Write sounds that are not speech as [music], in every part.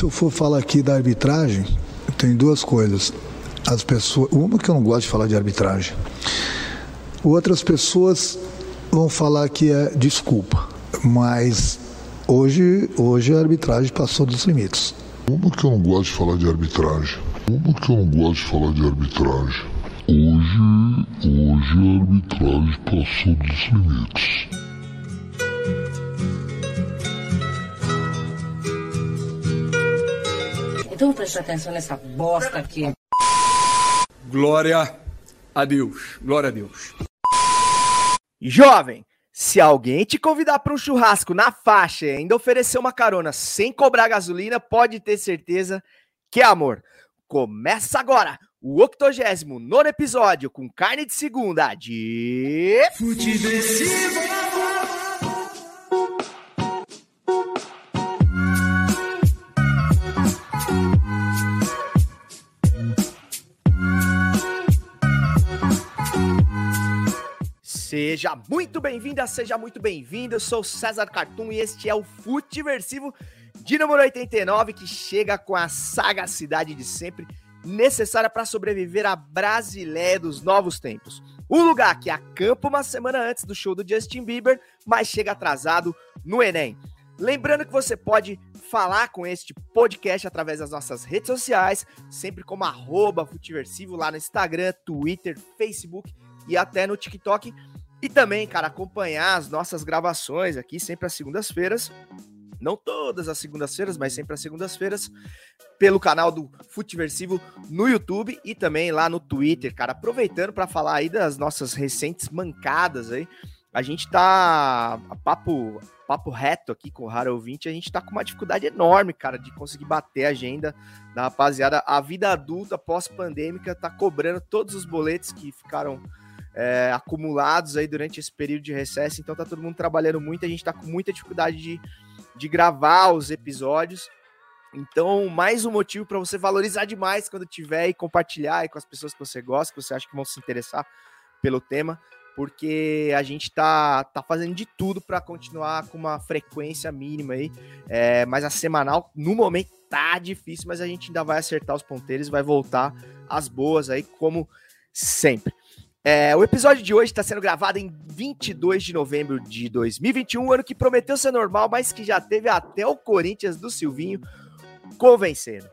se eu for falar aqui da arbitragem, tem duas coisas. As pessoas, uma que eu não gosto de falar de arbitragem. Outras pessoas vão falar que é desculpa, mas hoje, hoje a arbitragem passou dos limites. Uma que eu não gosto de falar de arbitragem. Uma que eu não gosto de falar de arbitragem. Hoje, hoje a arbitragem passou dos limites. Então presta atenção nessa bosta aqui. Glória a Deus. Glória a Deus. Jovem, se alguém te convidar para um churrasco na faixa e ainda oferecer uma carona sem cobrar gasolina, pode ter certeza que é amor. Começa agora o 89 episódio com carne de segunda de. Seja muito bem-vinda, seja muito bem-vindo. Eu sou César Cartum e este é o Futiversivo de número 89 que chega com a sagacidade de sempre necessária para sobreviver à Brasileia dos novos tempos. Um lugar que acampa uma semana antes do show do Justin Bieber, mas chega atrasado no Enem. Lembrando que você pode falar com este podcast através das nossas redes sociais, sempre como arroba Futiversivo lá no Instagram, Twitter, Facebook e até no TikTok. E também, cara, acompanhar as nossas gravações aqui sempre às segundas-feiras. Não todas as segundas-feiras, mas sempre às segundas-feiras, pelo canal do Futiversivo no YouTube e também lá no Twitter, cara. Aproveitando para falar aí das nossas recentes mancadas aí. A gente tá a papo, papo reto aqui com o Raro Ouvinte, a gente tá com uma dificuldade enorme, cara, de conseguir bater a agenda da rapaziada. A vida adulta pós-pandêmica tá cobrando todos os boletos que ficaram é, acumulados aí durante esse período de recesso, então tá todo mundo trabalhando muito, a gente tá com muita dificuldade de, de gravar os episódios. Então, mais um motivo para você valorizar demais quando tiver e compartilhar aí com as pessoas que você gosta, que você acha que vão se interessar pelo tema, porque a gente tá, tá fazendo de tudo para continuar com uma frequência mínima aí, é, mas a semanal, no momento, tá difícil, mas a gente ainda vai acertar os ponteiros, vai voltar às boas aí, como sempre. É, o episódio de hoje está sendo gravado em 22 de novembro de 2021, ano que prometeu ser normal, mas que já teve até o Corinthians do Silvinho convencendo.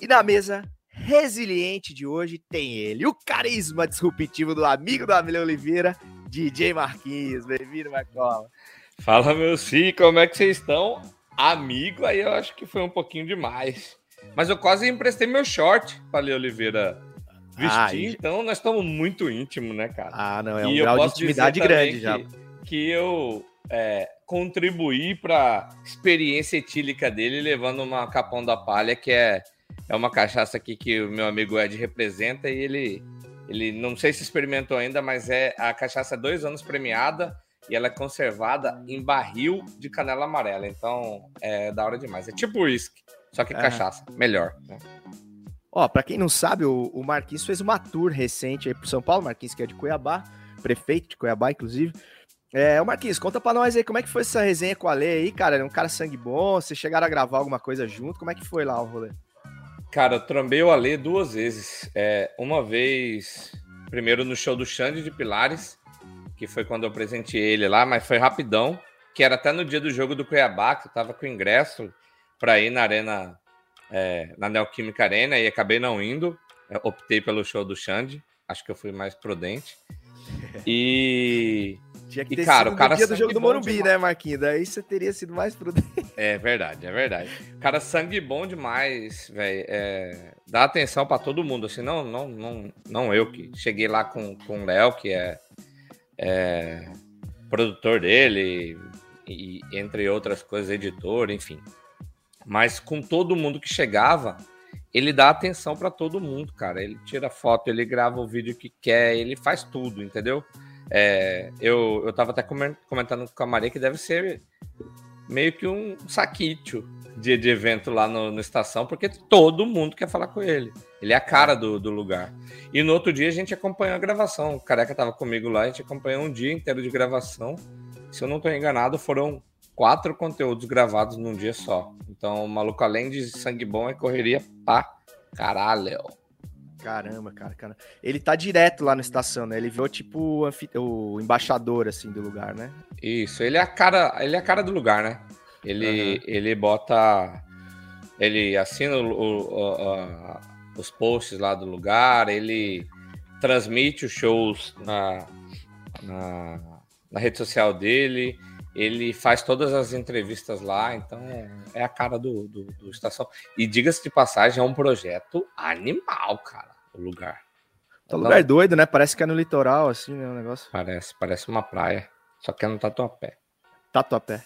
E na mesa resiliente de hoje tem ele, o carisma disruptivo do amigo do Amilio Oliveira, DJ Marquinhos. Bem-vindo, Marcola. Fala, meus filhos, como é que vocês estão? Amigo, aí eu acho que foi um pouquinho demais. Mas eu quase emprestei meu short para Leo Oliveira vestir, ah, então nós estamos muito íntimos, né, cara? Ah, não, é um e grau de intimidade grande já. Que eu é, contribuí para experiência etílica dele, levando uma Capão da Palha, que é, é uma cachaça aqui que o meu amigo Ed representa, e ele, ele não sei se experimentou ainda, mas é a cachaça dois anos premiada, e ela é conservada em barril de canela amarela, então é da hora demais. É tipo uísque, só que é. cachaça, melhor, né? Ó, para quem não sabe, o, o Marquinhos fez uma tour recente aí pro São Paulo, Marquinhos que é de Cuiabá, prefeito de Cuiabá, inclusive. É, o Marquinhos, conta pra nós aí como é que foi essa resenha com a Lê aí, cara. É um cara sangue bom, vocês chegaram a gravar alguma coisa junto, como é que foi lá o rolê? Cara, eu trombei o Alê duas vezes. É, uma vez, primeiro no show do Xande de Pilares, que foi quando eu presentei ele lá, mas foi rapidão, que era até no dia do jogo do Cuiabá, que eu tava com ingresso para ir na Arena é, na Neoquímica Arena e acabei não indo. Eu optei pelo show do Xande. Acho que eu fui mais prudente. E. Tinha que ter e, cara, sido o cara dia do jogo do Morumbi, demais. né, Marquinhos? Daí você teria sido mais prudente. É verdade, é verdade. Cara, sangue bom demais, velho. É, dá atenção para todo mundo, assim, não, não, não, não eu que cheguei lá com, com o Léo, que é, é produtor dele, e, entre outras coisas, editor, enfim. Mas com todo mundo que chegava, ele dá atenção para todo mundo, cara. Ele tira foto, ele grava o vídeo que quer, ele faz tudo, entendeu? É, eu, eu tava até comentando com a Maria que deve ser meio que um saquício de, de evento lá no, no, estação, porque todo mundo quer falar com ele. Ele é a cara do, do lugar. E no outro dia a gente acompanhou a gravação. O Careca tava comigo lá, a gente acompanhou um dia inteiro de gravação. Se eu não tô enganado, foram quatro conteúdos gravados num dia só. Então, o maluco, além de sangue bom, é correria pra caralho. Caramba, cara, cara. Ele tá direto lá na estação, né? Ele virou tipo o embaixador, assim, do lugar, né? Isso, ele é a cara, ele é a cara do lugar, né? Ele, uhum. ele bota. Ele assina o, o, o, os posts lá do lugar, ele transmite os shows na, na, na rede social dele, ele faz todas as entrevistas lá, então é a cara do, do, do Estação. E diga-se de passagem, é um projeto animal, cara, o lugar. É um lugar doido, né? Parece que é no litoral, assim, né? O negócio. Parece, parece uma praia. Só que é no Tatuapé. Tatuapé.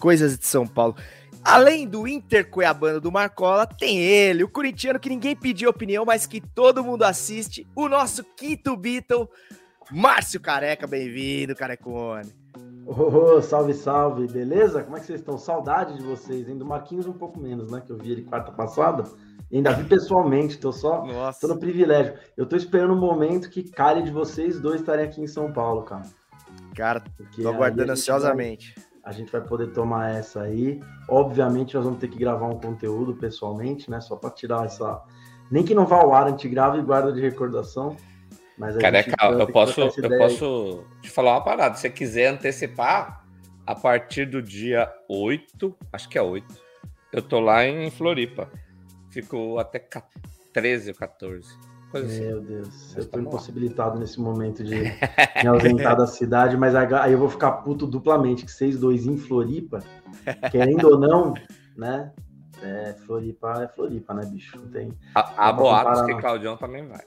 Coisas de São Paulo. Além do Inter Cuiabano do Marcola, tem ele, o corintiano que ninguém pediu opinião, mas que todo mundo assiste, o nosso quinto Beatle, Márcio Careca. Bem-vindo, Carecone. Oh, salve, salve, beleza? Como é que vocês estão? Saudade de vocês, hein? Do Marquinhos um pouco menos, né? Que eu vi ele quarta passada. Ainda vi pessoalmente, tô só Nossa. tô no privilégio. Eu tô esperando o um momento que calhe de vocês dois estarem aqui em São Paulo, cara. Cara, Porque tô aguardando a ansiosamente. Vai, a gente vai poder tomar essa aí. Obviamente, nós vamos ter que gravar um conteúdo pessoalmente, né? Só para tirar essa. Nem que não vá ao ar, a gente grava e guarda de recordação. Mas Careca, eu posso, eu posso te falar uma parada. Se você quiser antecipar, a partir do dia 8, acho que é 8, eu tô lá em Floripa. Fico até 13 ou 14. Coisa assim. Meu Deus, eu tô tá impossibilitado nesse momento de [laughs] me ausentar da cidade, mas aí eu vou ficar puto duplamente, que vocês dois em Floripa, querendo ou não, [laughs] né? É, Floripa é Floripa, né, bicho? Não tem. A, a boatos que Claudião também vai.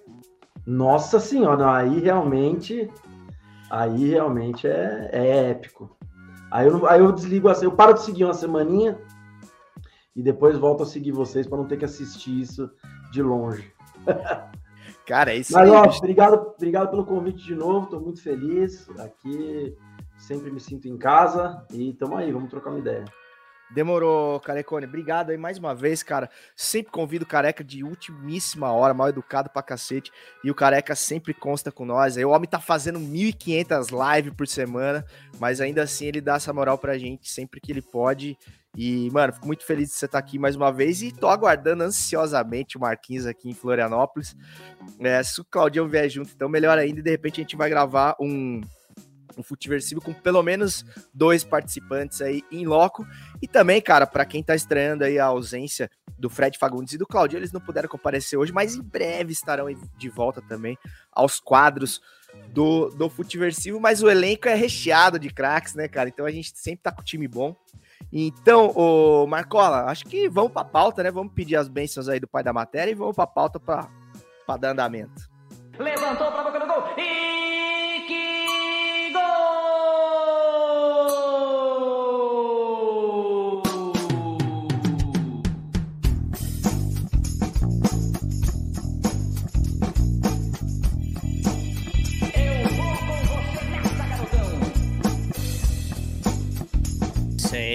Nossa senhora, aí realmente. Aí realmente é, é épico. Aí eu, aí eu desligo assim, eu paro de seguir uma semaninha e depois volto a seguir vocês para não ter que assistir isso de longe. [laughs] Cara, é isso Mas, aí. ó, obrigado, obrigado pelo convite de novo, estou muito feliz. Aqui sempre me sinto em casa e tamo aí, vamos trocar uma ideia. Demorou, Carecone. Obrigado aí mais uma vez, cara. Sempre convido o Careca de ultimíssima hora, mal educado pra cacete. E o Careca sempre consta com nós. Aí o homem tá fazendo 1.500 lives por semana, mas ainda assim ele dá essa moral pra gente sempre que ele pode. E, mano, fico muito feliz de você estar tá aqui mais uma vez e tô aguardando ansiosamente o Marquinhos aqui em Florianópolis. É, se o Claudião vier junto, então melhor ainda. E de repente a gente vai gravar um um Futiversivo com pelo menos dois participantes aí em loco. E também, cara, para quem tá estranhando aí a ausência do Fred Fagundes e do Claudio, eles não puderam comparecer hoje, mas em breve estarão de volta também aos quadros do, do Futiversivo. Mas o elenco é recheado de craques, né, cara? Então a gente sempre tá com time bom. Então, o Marcola, acho que vamos para pauta, né? Vamos pedir as bênçãos aí do pai da matéria e vamos para pauta para dar andamento. Levantou para boca do gol e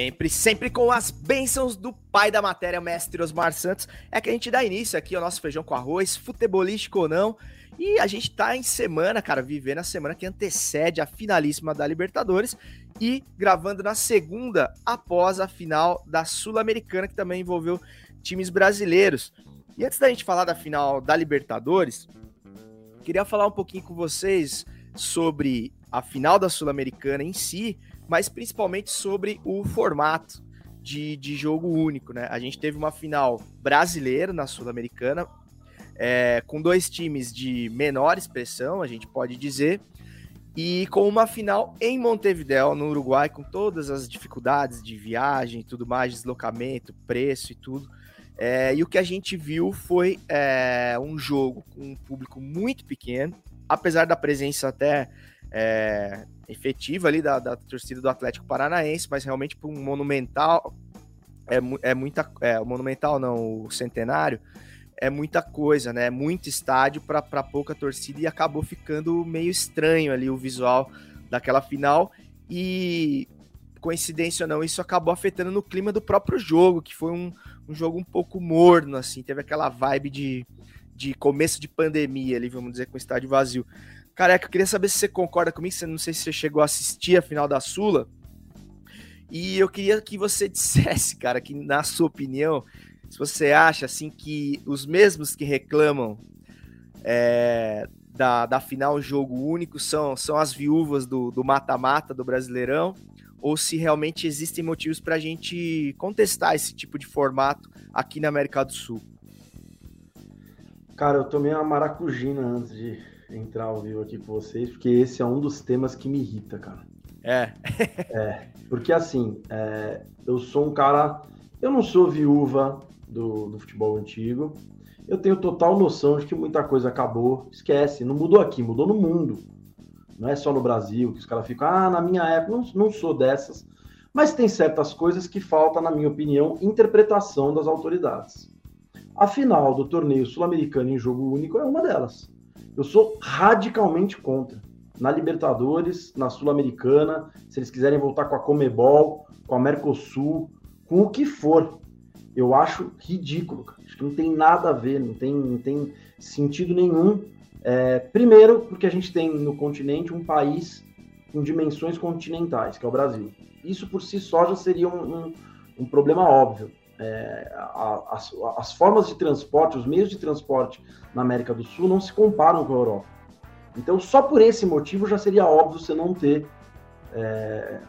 Sempre, sempre com as bênçãos do pai da matéria, mestre Osmar Santos, é que a gente dá início aqui ao nosso feijão com arroz, futebolístico ou não. E a gente tá em semana, cara, vivendo a semana que antecede a finalíssima da Libertadores e gravando na segunda após a final da Sul-Americana, que também envolveu times brasileiros. E antes da gente falar da final da Libertadores, queria falar um pouquinho com vocês sobre a final da Sul-Americana em si mas principalmente sobre o formato de, de jogo único, né? A gente teve uma final brasileira na Sul-Americana, é, com dois times de menor expressão, a gente pode dizer, e com uma final em Montevideo, no Uruguai, com todas as dificuldades de viagem tudo mais, deslocamento, preço e tudo. É, e o que a gente viu foi é, um jogo com um público muito pequeno, apesar da presença até é, efetiva ali da, da torcida do Atlético Paranaense, mas realmente para um monumental é, é muita. É, o monumental não, o centenário é muita coisa, né? É muito estádio para pouca torcida e acabou ficando meio estranho ali o visual daquela final. E coincidência ou não, isso acabou afetando no clima do próprio jogo, que foi um, um jogo um pouco morno, assim, teve aquela vibe de, de começo de pandemia ali, vamos dizer, com o estádio vazio. Careca, eu queria saber se você concorda comigo, não sei se você chegou a assistir a final da Sula. E eu queria que você [laughs] dissesse, cara, que na sua opinião, se você acha assim que os mesmos que reclamam é, da, da final jogo único são, são as viúvas do mata-mata do, do Brasileirão, ou se realmente existem motivos para a gente contestar esse tipo de formato aqui na América do Sul. Cara, eu tomei uma maracujina antes de entrar ao vivo aqui com vocês, porque esse é um dos temas que me irrita, cara. É. [laughs] é, porque assim, é, eu sou um cara. Eu não sou viúva do, do futebol antigo. Eu tenho total noção de que muita coisa acabou. Esquece, não mudou aqui, mudou no mundo. Não é só no Brasil que os caras ficam, ah, na minha época, não, não sou dessas. Mas tem certas coisas que falta, na minha opinião, interpretação das autoridades. A final do torneio sul-americano em jogo único é uma delas. Eu sou radicalmente contra. Na Libertadores, na Sul-Americana, se eles quiserem voltar com a Comebol, com a Mercosul, com o que for, eu acho ridículo. Cara. Acho que não tem nada a ver, não tem, não tem sentido nenhum é, primeiro, porque a gente tem no continente um país com dimensões continentais, que é o Brasil. Isso por si só já seria um, um, um problema óbvio. É, a, as, as, formas de transporte, os meios de transporte na América do Sul não se comparam com a Europa. Então, só por esse motivo já seria óbvio você não ter é,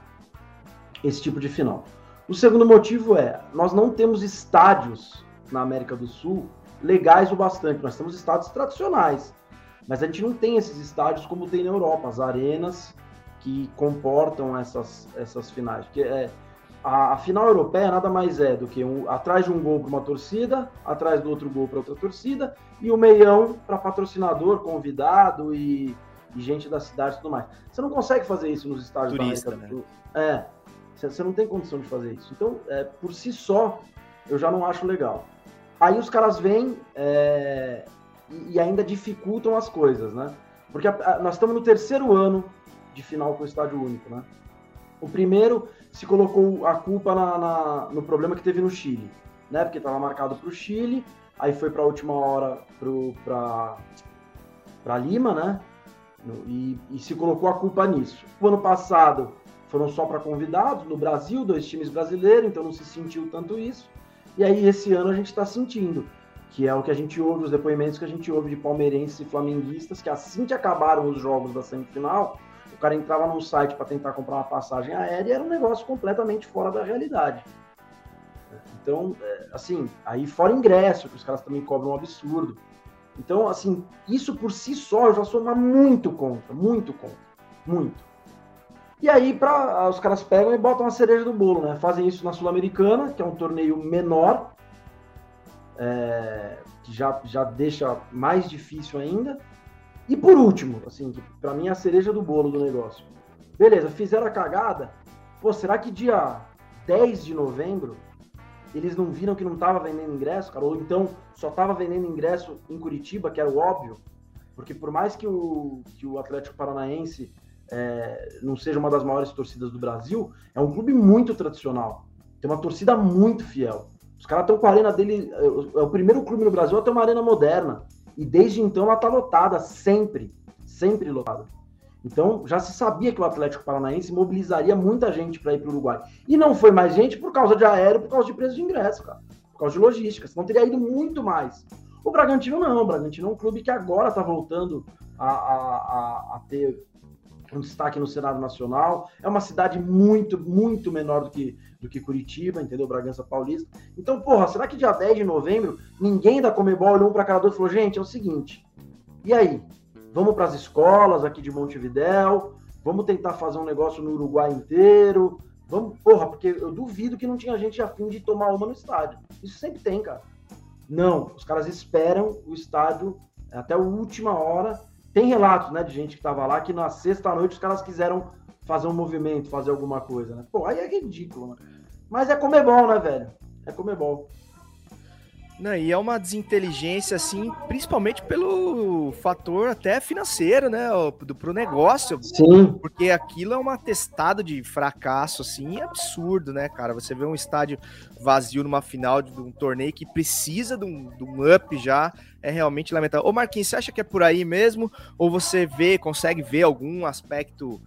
esse tipo de final. O segundo motivo é, nós não temos estádios na América do Sul legais o bastante. Nós temos estádios tradicionais, mas a gente não tem esses estádios como tem na Europa, as arenas que comportam essas, essas finais. Porque é, a, a, final europeia nada mais é do que um, atrás de um gol para uma torcida, atrás do outro gol para outra torcida, e o meião para patrocinador, convidado e, e, gente da cidade e tudo mais. Você não consegue fazer isso nos estádios Turista, da América. Né? É, você, você não tem condição de fazer isso. Então, é, por si só, eu já não acho legal. Aí os caras vêm é, e, ainda dificultam as coisas, né? Porque a, a, nós estamos no terceiro ano de final com o estádio único, né? O primeiro se colocou a culpa na, na, no problema que teve no Chile, né? Porque estava marcado para o Chile, aí foi para a última hora para Lima, né? E, e, se colocou a culpa nisso. O ano passado foram só para convidados, no Brasil, dois times brasileiros, então não se sentiu tanto isso. E aí esse ano a gente está sentindo que é o que a gente ouve, os depoimentos que a gente ouve de palmeirenses e flamenguistas, que assim que acabaram os jogos da semifinal, o cara entrava num site para tentar comprar uma passagem aérea era um negócio completamente fora da realidade. Então, é, assim, aí fora ingresso, que os caras também cobram um absurdo. Então, assim, isso por si só eu já sou muito contra, muito contra, muito. E aí pra, os caras pegam e botam a cereja do bolo, né? Fazem isso na Sul-Americana, que é um torneio menor, é, que já, já deixa mais difícil ainda. E por último, assim, para mim é a cereja do bolo do negócio. Beleza, fizeram a cagada. Pô, será que dia 10 de novembro eles não viram que não tava vendendo ingresso, cara? Ou então só tava vendendo ingresso em Curitiba, que era o óbvio? Porque por mais que o, que o Atlético Paranaense é, não seja uma das maiores torcidas do Brasil, é um clube muito tradicional. Tem uma torcida muito fiel. Os caras estão com a arena dele. É, é o primeiro clube no Brasil a ter uma arena moderna. E desde então ela está lotada, sempre. Sempre lotada. Então já se sabia que o Atlético Paranaense mobilizaria muita gente para ir para o Uruguai. E não foi mais gente por causa de aéreo, por causa de preço de ingresso, cara. Por causa de logística. Senão teria ido muito mais. O Bragantino não. O Bragantino é um clube que agora está voltando a, a, a, a ter um destaque no Senado Nacional. É uma cidade muito, muito menor do que, do que Curitiba, entendeu? Bragança Paulista. Então, porra, será que dia 10 de novembro ninguém da Comebol olhou para a cara do e falou: gente, é o seguinte, e aí? Vamos para as escolas aqui de Montevidéu, vamos tentar fazer um negócio no Uruguai inteiro. Vamos, porra, porque eu duvido que não tinha gente a fim de tomar uma no estádio. Isso sempre tem, cara. Não, os caras esperam o estádio até a última hora tem relatos, né, de gente que estava lá que na sexta-noite os caras quiseram fazer um movimento, fazer alguma coisa, né? Pô, aí é ridículo, né? Mas é bom, né, velho? É bom. Não, e é uma desinteligência, assim, principalmente pelo fator até financeiro, né? Do, pro negócio. Sim. Porque aquilo é um atestado de fracasso, assim, absurdo, né, cara? Você vê um estádio vazio numa final de um torneio que precisa de um, de um up já, é realmente lamentável. Ô, Marquinhos, você acha que é por aí mesmo? Ou você vê, consegue ver algum aspecto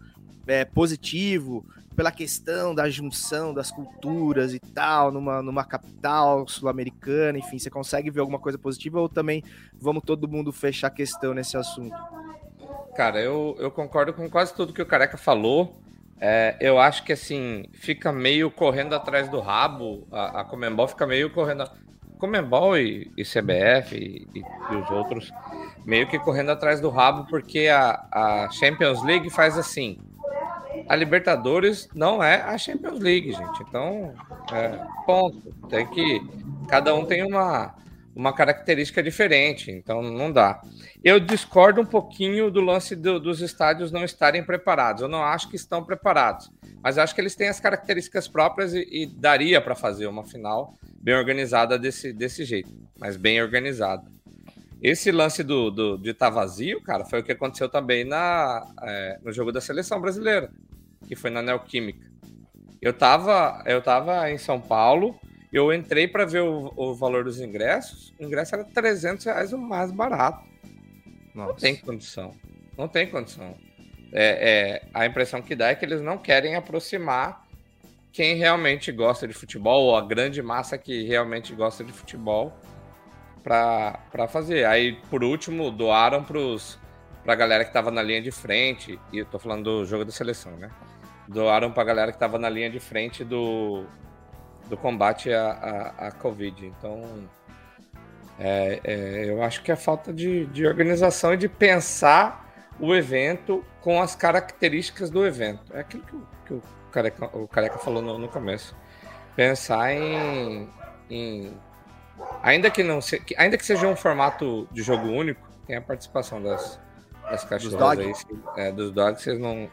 é, positivo pela questão da junção das culturas e tal, numa, numa capital sul-americana, enfim, você consegue ver alguma coisa positiva ou também vamos todo mundo fechar a questão nesse assunto? Cara, eu, eu concordo com quase tudo que o Careca falou. É, eu acho que assim, fica meio correndo atrás do rabo, a, a Comembol fica meio correndo. Comembol e, e CBF e, e, e, os outros, meio que correndo atrás do rabo, porque a, a Champions League faz assim. A Libertadores não é a Champions League, gente. Então, é, ponto. Tem que. Cada um tem uma, uma característica diferente, então não dá. Eu discordo um pouquinho do lance do, dos estádios não estarem preparados. Eu não acho que estão preparados, mas acho que eles têm as características próprias e, e daria para fazer uma final bem organizada desse, desse jeito, mas bem organizada. Esse lance do, do, de estar tá vazio, cara, foi o que aconteceu também na, é, no jogo da seleção brasileira, que foi na Neoquímica. Eu tava, eu tava em São Paulo, eu entrei para ver o, o, valor dos ingressos, o ingresso era 300 reais o mais barato. Nossa. Não tem condição. Não tem condição. É, é, a impressão que dá é que eles não querem aproximar quem realmente gosta de futebol, ou a grande massa que realmente gosta de futebol, para fazer. Aí, por último, doaram para a galera que estava na linha de frente, e eu tô falando do jogo da seleção, né? Doaram para a galera que estava na linha de frente do, do combate à, à, à Covid. Então, é, é, eu acho que é falta de, de organização e de pensar o evento com as características do evento. É aquilo que, que o, Careca, o Careca falou no, no começo. Pensar em, em, ainda que não se, ainda que seja um formato de jogo único, tem a participação das, das cachorras aí, é, dos dogs, vocês não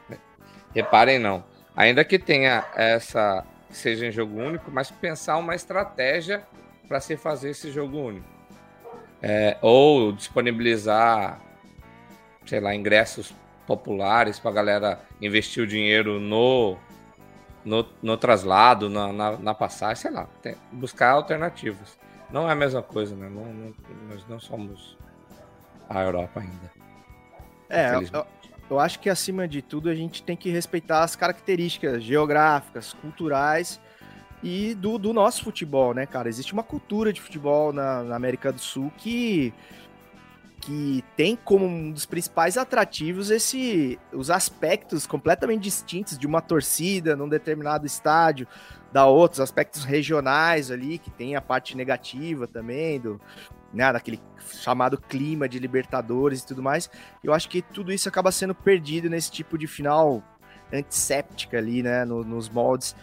reparem não. Ainda que tenha essa seja em jogo único, mas pensar uma estratégia para se fazer esse jogo único. É, ou disponibilizar, sei lá, ingressos populares para a galera investir o dinheiro no, no, no traslado, na, na, na, passagem, sei lá, tem, buscar alternativas. Não é a mesma coisa, né? Não, não, nós não somos a Europa ainda. É, eu, eu acho que acima de tudo a gente tem que respeitar as características geográficas, culturais e do, do nosso futebol, né, cara? Existe uma cultura de futebol na, na América do Sul que que tem como um dos principais atrativos esse os aspectos completamente distintos de uma torcida num determinado estádio da outros aspectos regionais ali que tem a parte negativa também do né, daquele chamado clima de Libertadores e tudo mais. Eu acho que tudo isso acaba sendo perdido nesse tipo de final antisséptica ali, né, no, nos moldes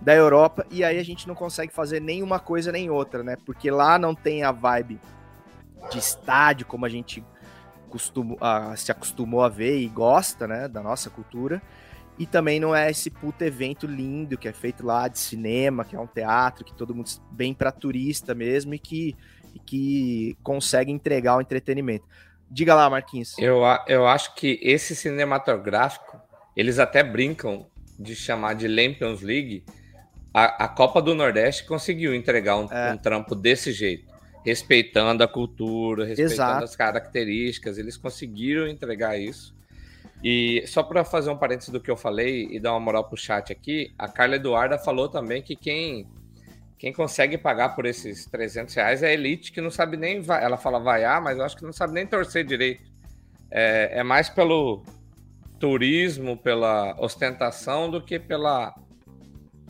da Europa, e aí a gente não consegue fazer nenhuma coisa nem outra, né, porque lá não tem a vibe de estádio como a gente costuma, a, se acostumou a ver e gosta, né, da nossa cultura, e também não é esse puto evento lindo que é feito lá de cinema, que é um teatro, que todo mundo bem para turista mesmo e que e que consegue entregar o entretenimento. Diga lá, Marquinhos. Eu, eu acho que esse cinematográfico, eles até brincam de chamar de Lampions League. A, a Copa do Nordeste conseguiu entregar um, é. um, trampo desse jeito, respeitando a cultura, respeitando Exato. as características. Eles conseguiram entregar isso. E só para fazer um parênteses do que eu falei e dar uma moral pro chat aqui, a Carla Eduarda falou também que quem quem consegue pagar por esses 300 reais é a elite que não sabe nem. Ela fala vaiar, mas eu acho que não sabe nem torcer direito. É, é mais pelo turismo, pela ostentação, do que pela,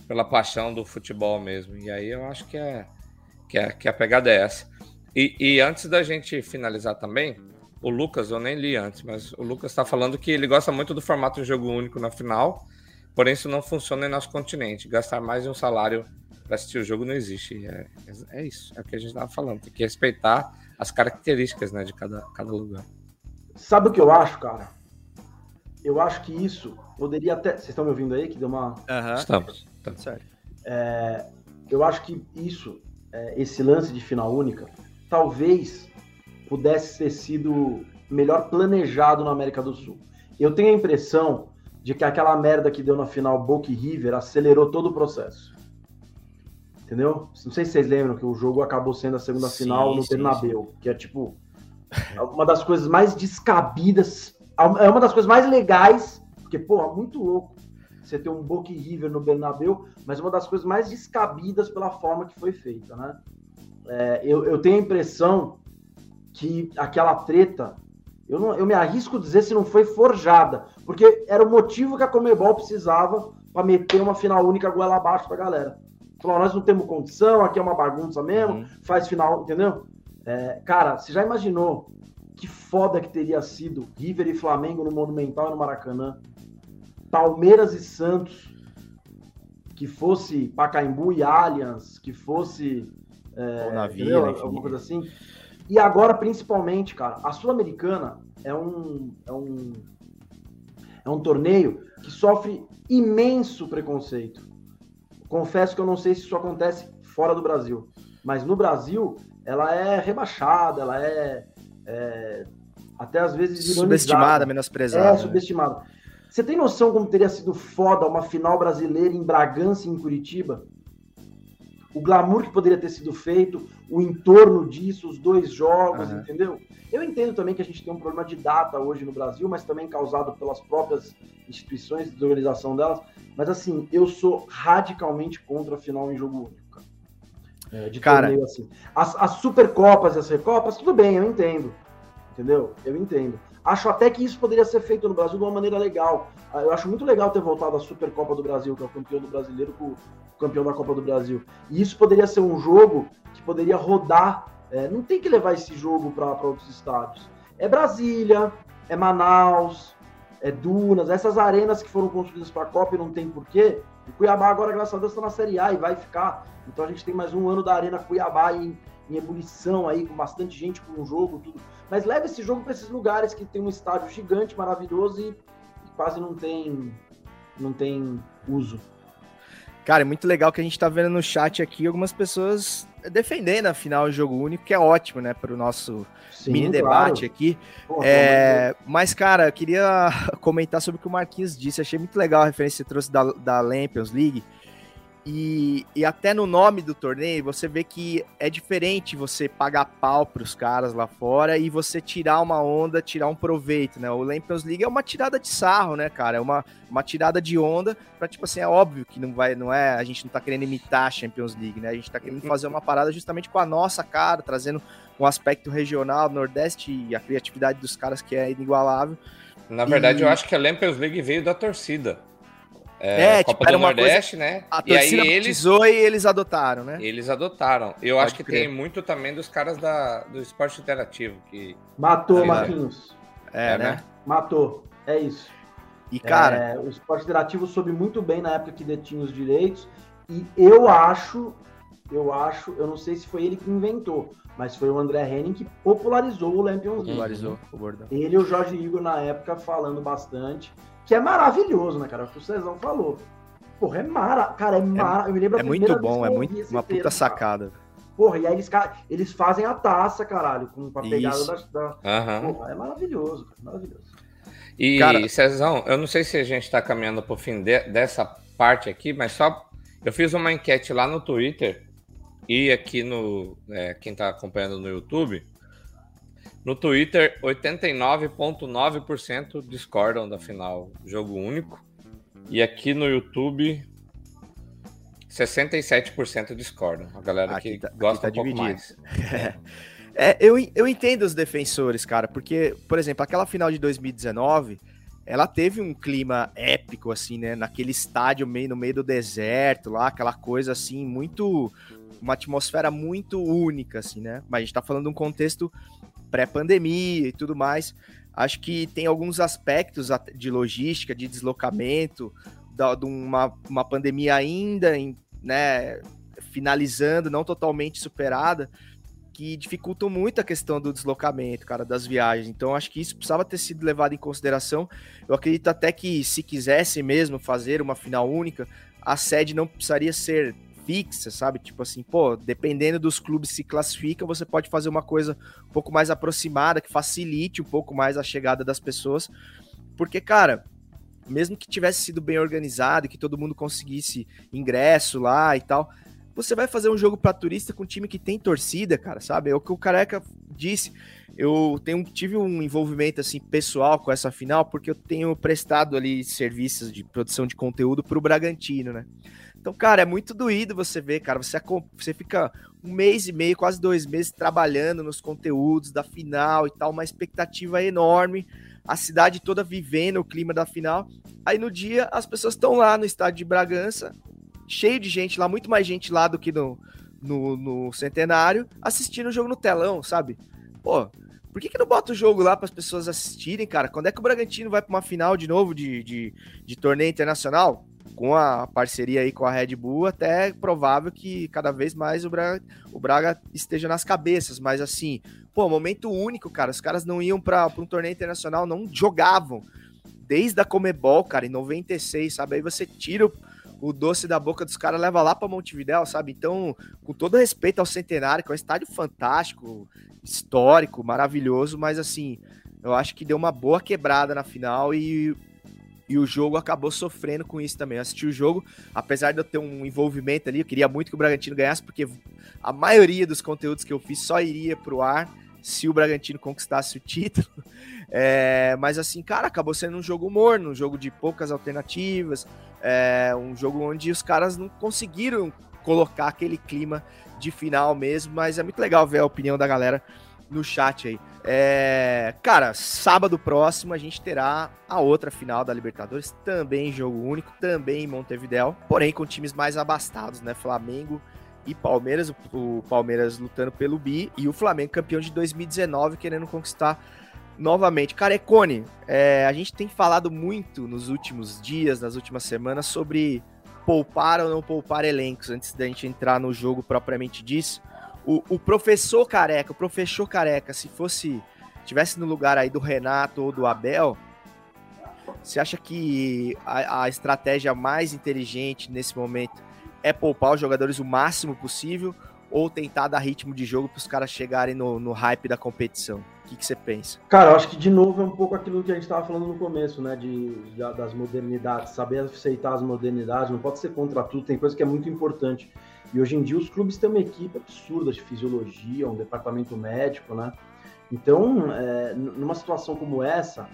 pela paixão do futebol mesmo. E aí eu acho que é que, é, que a pegada é essa. E, e antes da gente finalizar também, o Lucas, eu nem li antes, mas o Lucas está falando que ele gosta muito do formato de jogo único na final, porém isso não funciona em nosso continente. Gastar mais de um salário para assistir o jogo não existe. É, é, isso, é o que a gente estava falando. Tem que respeitar as características né, de cada, cada lugar. Sabe o que eu acho, cara? Eu acho que isso poderia até. Vocês estão me ouvindo aí? Que deu uma. Uhum. Estamos. Tá certo. É, eu acho que isso, é, esse lance de final única, talvez pudesse ter sido melhor planejado na América do Sul. Eu tenho a impressão de que aquela merda que deu na final Boca e River acelerou todo o processo. Entendeu? Não sei se vocês lembram que o jogo acabou sendo a segunda sim, final no Bernabéu, que é tipo uma das coisas mais descabidas, é uma das coisas mais legais, porque, porra, muito louco. você ter um Boca e River no Bernabéu, mas uma das coisas mais descabidas pela forma que foi feita, né? É, eu, eu tenho a impressão que aquela treta, eu, não, eu me arrisco a dizer se não foi forjada, porque era o motivo que a Comebol precisava para meter uma final única goela abaixo pra galera. Falou, nós não temos condição, aqui é uma bagunça mesmo, uhum. faz final, entendeu? É, cara, você já imaginou que foda que teria sido River e Flamengo no Monumental e no Maracanã? Palmeiras e Santos, que fosse Pacaembu e Allianz, que fosse é, na vila, alguma coisa assim. E agora, principalmente, cara, a Sul-Americana é um, é um é um torneio que sofre imenso preconceito. Confesso que eu não sei se isso acontece fora do Brasil, mas no Brasil ela é rebaixada, ela é, é até às vezes subestimada, menosprezada. É, né? subestimada. Você tem noção como teria sido foda uma final brasileira em Bragança em Curitiba? O glamour que poderia ter sido feito, o entorno disso, os dois jogos, uhum. entendeu? Eu entendo também que a gente tem um problema de data hoje no Brasil, mas também causado pelas próprias instituições de organização delas. Mas assim, eu sou radicalmente contra a final em jogo único. Cara. É, de cara, torneio, assim. As, as Supercopas e as Recopas, tudo bem, eu entendo. Entendeu? Eu entendo. Acho até que isso poderia ser feito no Brasil de uma maneira legal. Ah, eu acho muito legal ter voltado a Supercopa do Brasil, que é o campeão do brasileiro, com o campeão da Copa do Brasil. E isso poderia ser um jogo que poderia rodar. É, não tem que levar esse jogo para outros estádios. É Brasília, é Manaus, é Dunas, essas arenas que foram construídas para a Copa e não tem porquê. O Cuiabá agora, graças a Deus, está na Série A e vai ficar. Então a gente tem mais um ano da Arena Cuiabá em, em ebulição aí, com bastante gente com o jogo, tudo. Mas leva esse jogo para esses lugares que tem um estádio gigante, maravilhoso e, e quase não tem, não tem uso. Cara, é muito legal que a gente tá vendo no chat aqui algumas pessoas defendendo a final jogo único, que é ótimo, né, para o nosso Sim, mini debate claro. aqui. Porra, é, mas, cara, eu queria [laughs] comentar sobre o que o Marquinhos disse. Achei muito legal a referência que você trouxe da, da Lampions League. E, e até no nome do torneio, você vê que é diferente você pagar pau para os caras lá fora e você tirar uma onda, tirar um proveito, né? O Lampions League é uma tirada de sarro, né, cara? É uma, uma tirada de onda para tipo assim, é óbvio que não vai, não é, a gente não tá querendo imitar a Champions League, né? A gente tá querendo fazer uma parada justamente com a nossa cara, trazendo um aspecto regional, Nordeste e a criatividade dos caras que é inigualável. Na verdade, e... eu acho que a Lampions League veio da torcida. É, é Copa tipo, do Nordeste, coisa... né? A e aí eles e eles adotaram, né? Eles adotaram. Eu Pode acho que crer. tem muito também dos caras da, do esporte interativo que matou tá Marquinhos. É, é né? né? Matou. É isso. E cara, é, o esporte interativo soube muito bem na época que detinha os direitos e eu acho, eu acho, eu não sei se foi ele que inventou, mas foi o André Henning que popularizou o Lampions League. Popularizou o bordão. Ele e o Jorge Igor na época falando bastante que é maravilhoso, né, cara? O que o Cezão falou. Porra, é mara, cara, é, é mara. Eu me lembro é muito bom, é muito uma puta termo, sacada. Cara. Porra, e aí eles, eles fazem a taça, caralho, com a pegada da, da... Uhum. Porra, é maravilhoso, cara, maravilhoso. E, cara... Cezão, eu não sei se a gente tá caminhando pro fim de, dessa parte aqui, mas só eu fiz uma enquete lá no Twitter e aqui no é, quem tá acompanhando no YouTube no Twitter, 89,9% discordam da final jogo único. E aqui no YouTube, 67% discordam. A galera aqui que tá, gosta aqui tá um pouco mais. [laughs] é, eu, eu entendo os defensores, cara, porque, por exemplo, aquela final de 2019 ela teve um clima épico, assim, né? Naquele estádio meio no meio do deserto, lá, aquela coisa assim, muito. Uma atmosfera muito única, assim, né? Mas a gente tá falando de um contexto pré-pandemia e tudo mais. Acho que tem alguns aspectos de logística, de deslocamento, de uma, uma pandemia ainda em, né, finalizando, não totalmente superada, que dificultam muito a questão do deslocamento, cara, das viagens. Então, acho que isso precisava ter sido levado em consideração. Eu acredito até que, se quisesse mesmo fazer uma final única, a sede não precisaria ser fixa, sabe? Tipo assim, pô, dependendo dos clubes que se classificam, você pode fazer uma coisa um pouco mais aproximada, que facilite um pouco mais a chegada das pessoas. Porque, cara, mesmo que tivesse sido bem organizado e que todo mundo conseguisse ingresso lá e tal, você vai fazer um jogo para turista com um time que tem torcida, cara, sabe? É o que o Careca disse. Eu tenho, tive um envolvimento assim pessoal com essa final porque eu tenho prestado ali serviços de produção de conteúdo para o Bragantino, né? Então, cara, é muito doído você ver, cara. Você, você fica um mês e meio, quase dois meses trabalhando nos conteúdos da final e tal, uma expectativa enorme, a cidade toda vivendo o clima da final. Aí no dia as pessoas estão lá no estádio de Bragança, cheio de gente lá, muito mais gente lá do que no, no, no Centenário, assistindo o jogo no telão, sabe? Pô, por que, que não bota o jogo lá para as pessoas assistirem, cara? Quando é que o Bragantino vai para uma final de novo de, de, de, torneio internacional? Com a parceria aí com a Red Bull, até é provável que cada vez mais o Braga, o Braga esteja nas cabeças. Mas assim, pô, momento único, cara. Os caras não iam para um torneio internacional, não jogavam. Desde a Comebol, cara, em 96, sabe? Aí você tira o o doce da boca dos caras leva lá para Montevidéu, sabe? Então, com todo respeito ao Centenário, que é um estádio fantástico, histórico, maravilhoso, mas assim, eu acho que deu uma boa quebrada na final e, e o jogo acabou sofrendo com isso também. Eu assisti o jogo, apesar de eu ter um envolvimento ali, eu queria muito que o Bragantino ganhasse, porque a maioria dos conteúdos que eu fiz só iria pro ar se o Bragantino conquistasse o título. [laughs] É, mas assim, cara, acabou sendo um jogo morno, um jogo de poucas alternativas, é, um jogo onde os caras não conseguiram colocar aquele clima de final mesmo, mas é muito legal ver a opinião da galera no chat aí. É, cara, sábado próximo a gente terá a outra final da Libertadores, também jogo único, também em Montevidéu, porém com times mais abastados, né? Flamengo e Palmeiras, o Palmeiras lutando pelo bi e o Flamengo campeão de 2019 querendo conquistar novamente. Carecone, é, a gente tem falado muito nos últimos dias, nas últimas semanas, sobre poupar ou não poupar elencos, antes da gente entrar no jogo propriamente disso. O, o professor Careca, o professor Careca, se fosse, tivesse no lugar aí do Renato ou do Abel, você acha que a, a estratégia mais inteligente nesse momento é poupar os jogadores o máximo possível ou tentar dar ritmo de jogo para os caras chegarem no, no hype da competição? O que, você pensa? Cara, eu acho que de novo é um pouco aquilo que a gente estava falando no começo, né? De, de, das modernidades, saber aceitar as modernidades, não pode ser contra tudo, tem coisa que é muito importante. E hoje em dia os clubes têm uma equipe absurda de fisiologia, um departamento médico, né? Então, é, numa situação como essa,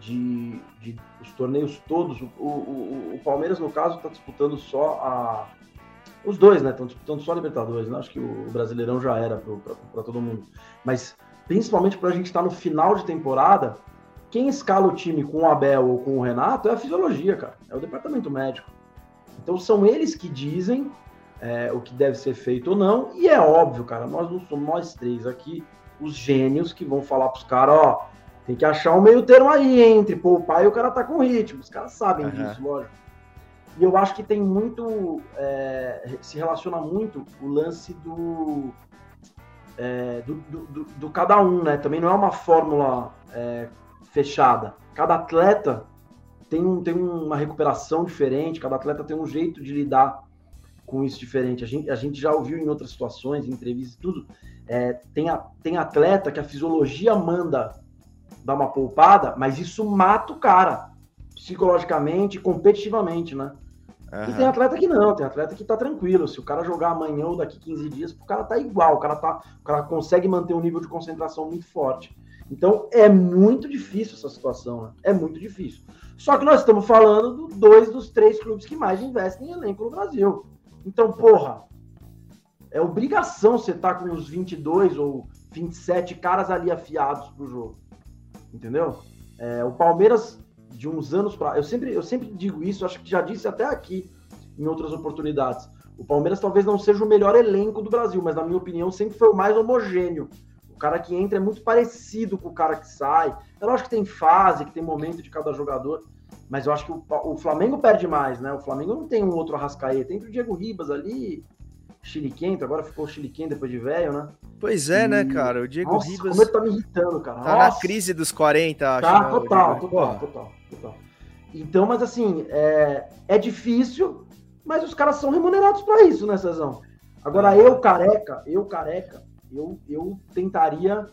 de, de os torneios todos, o, o, o Palmeiras, no caso, está disputando só a. Os dois, né? Estão disputando só a Libertadores, né? Acho que o Brasileirão já era para todo mundo. Mas principalmente para a gente estar tá no final de temporada, quem escala o time com o Abel ou com o Renato é a fisiologia, cara. É o departamento médico. Então são eles que dizem é, o que deve ser feito ou não. E é óbvio, cara, nós não somos nós três aqui, os gênios que vão falar para os caras, ó, tem que achar um meio termo aí entre poupar e o cara tá com ritmo. Os caras sabem uhum. disso, lógico. E eu acho que tem muito, é, se relaciona muito o lance do é, do, do, do, cada um, né? Também não é uma fórmula é, fechada. Cada atleta tem, um, tem uma recuperação diferente, cada atleta tem um jeito de lidar com isso diferente. A gente, a gente já ouviu em outras situações, em entrevistas, tudo. É, tem, a, tem atleta que a fisiologia manda dar uma poupada, mas isso mata o cara psicologicamente, competitivamente, né? Uhum. E tem atleta que não, tem atleta que tá tranquilo. Se o cara jogar amanhã ou daqui 15 dias, o cara tá igual, o cara, tá, o cara consegue manter um nível de concentração muito forte. Então é muito difícil essa situação, né? É muito difícil. Só que nós estamos falando de dois dos três clubes que mais investem em elenco no Brasil. Então, porra, é obrigação você estar tá com uns 22 ou 27 caras ali afiados pro jogo. Entendeu? É, o Palmeiras de uns anos para. Eu sempre, eu sempre digo isso, acho que já disse até aqui em outras oportunidades. O Palmeiras talvez não seja o melhor elenco do Brasil, mas na minha opinião sempre foi o mais homogêneo. O cara que entra é muito parecido com o cara que sai. É lógico que tem fase, que tem momento de cada jogador, mas eu acho que o, o Flamengo perde mais, né? O Flamengo não tem um outro Arrascaeta, tem o Diego Ribas ali, chiliquento, agora ficou chiliquento depois de velho, né? Pois é, né, e... né, cara? O Diego Nossa, Ribas. Como ele tá me irritando, cara. Tá Nossa. na crise dos 40, acho. Tá, total, total, total, total. Então, mas assim, é, é difícil, mas os caras são remunerados para isso, né, Cezão? Agora, eu careca, eu careca, eu, eu tentaria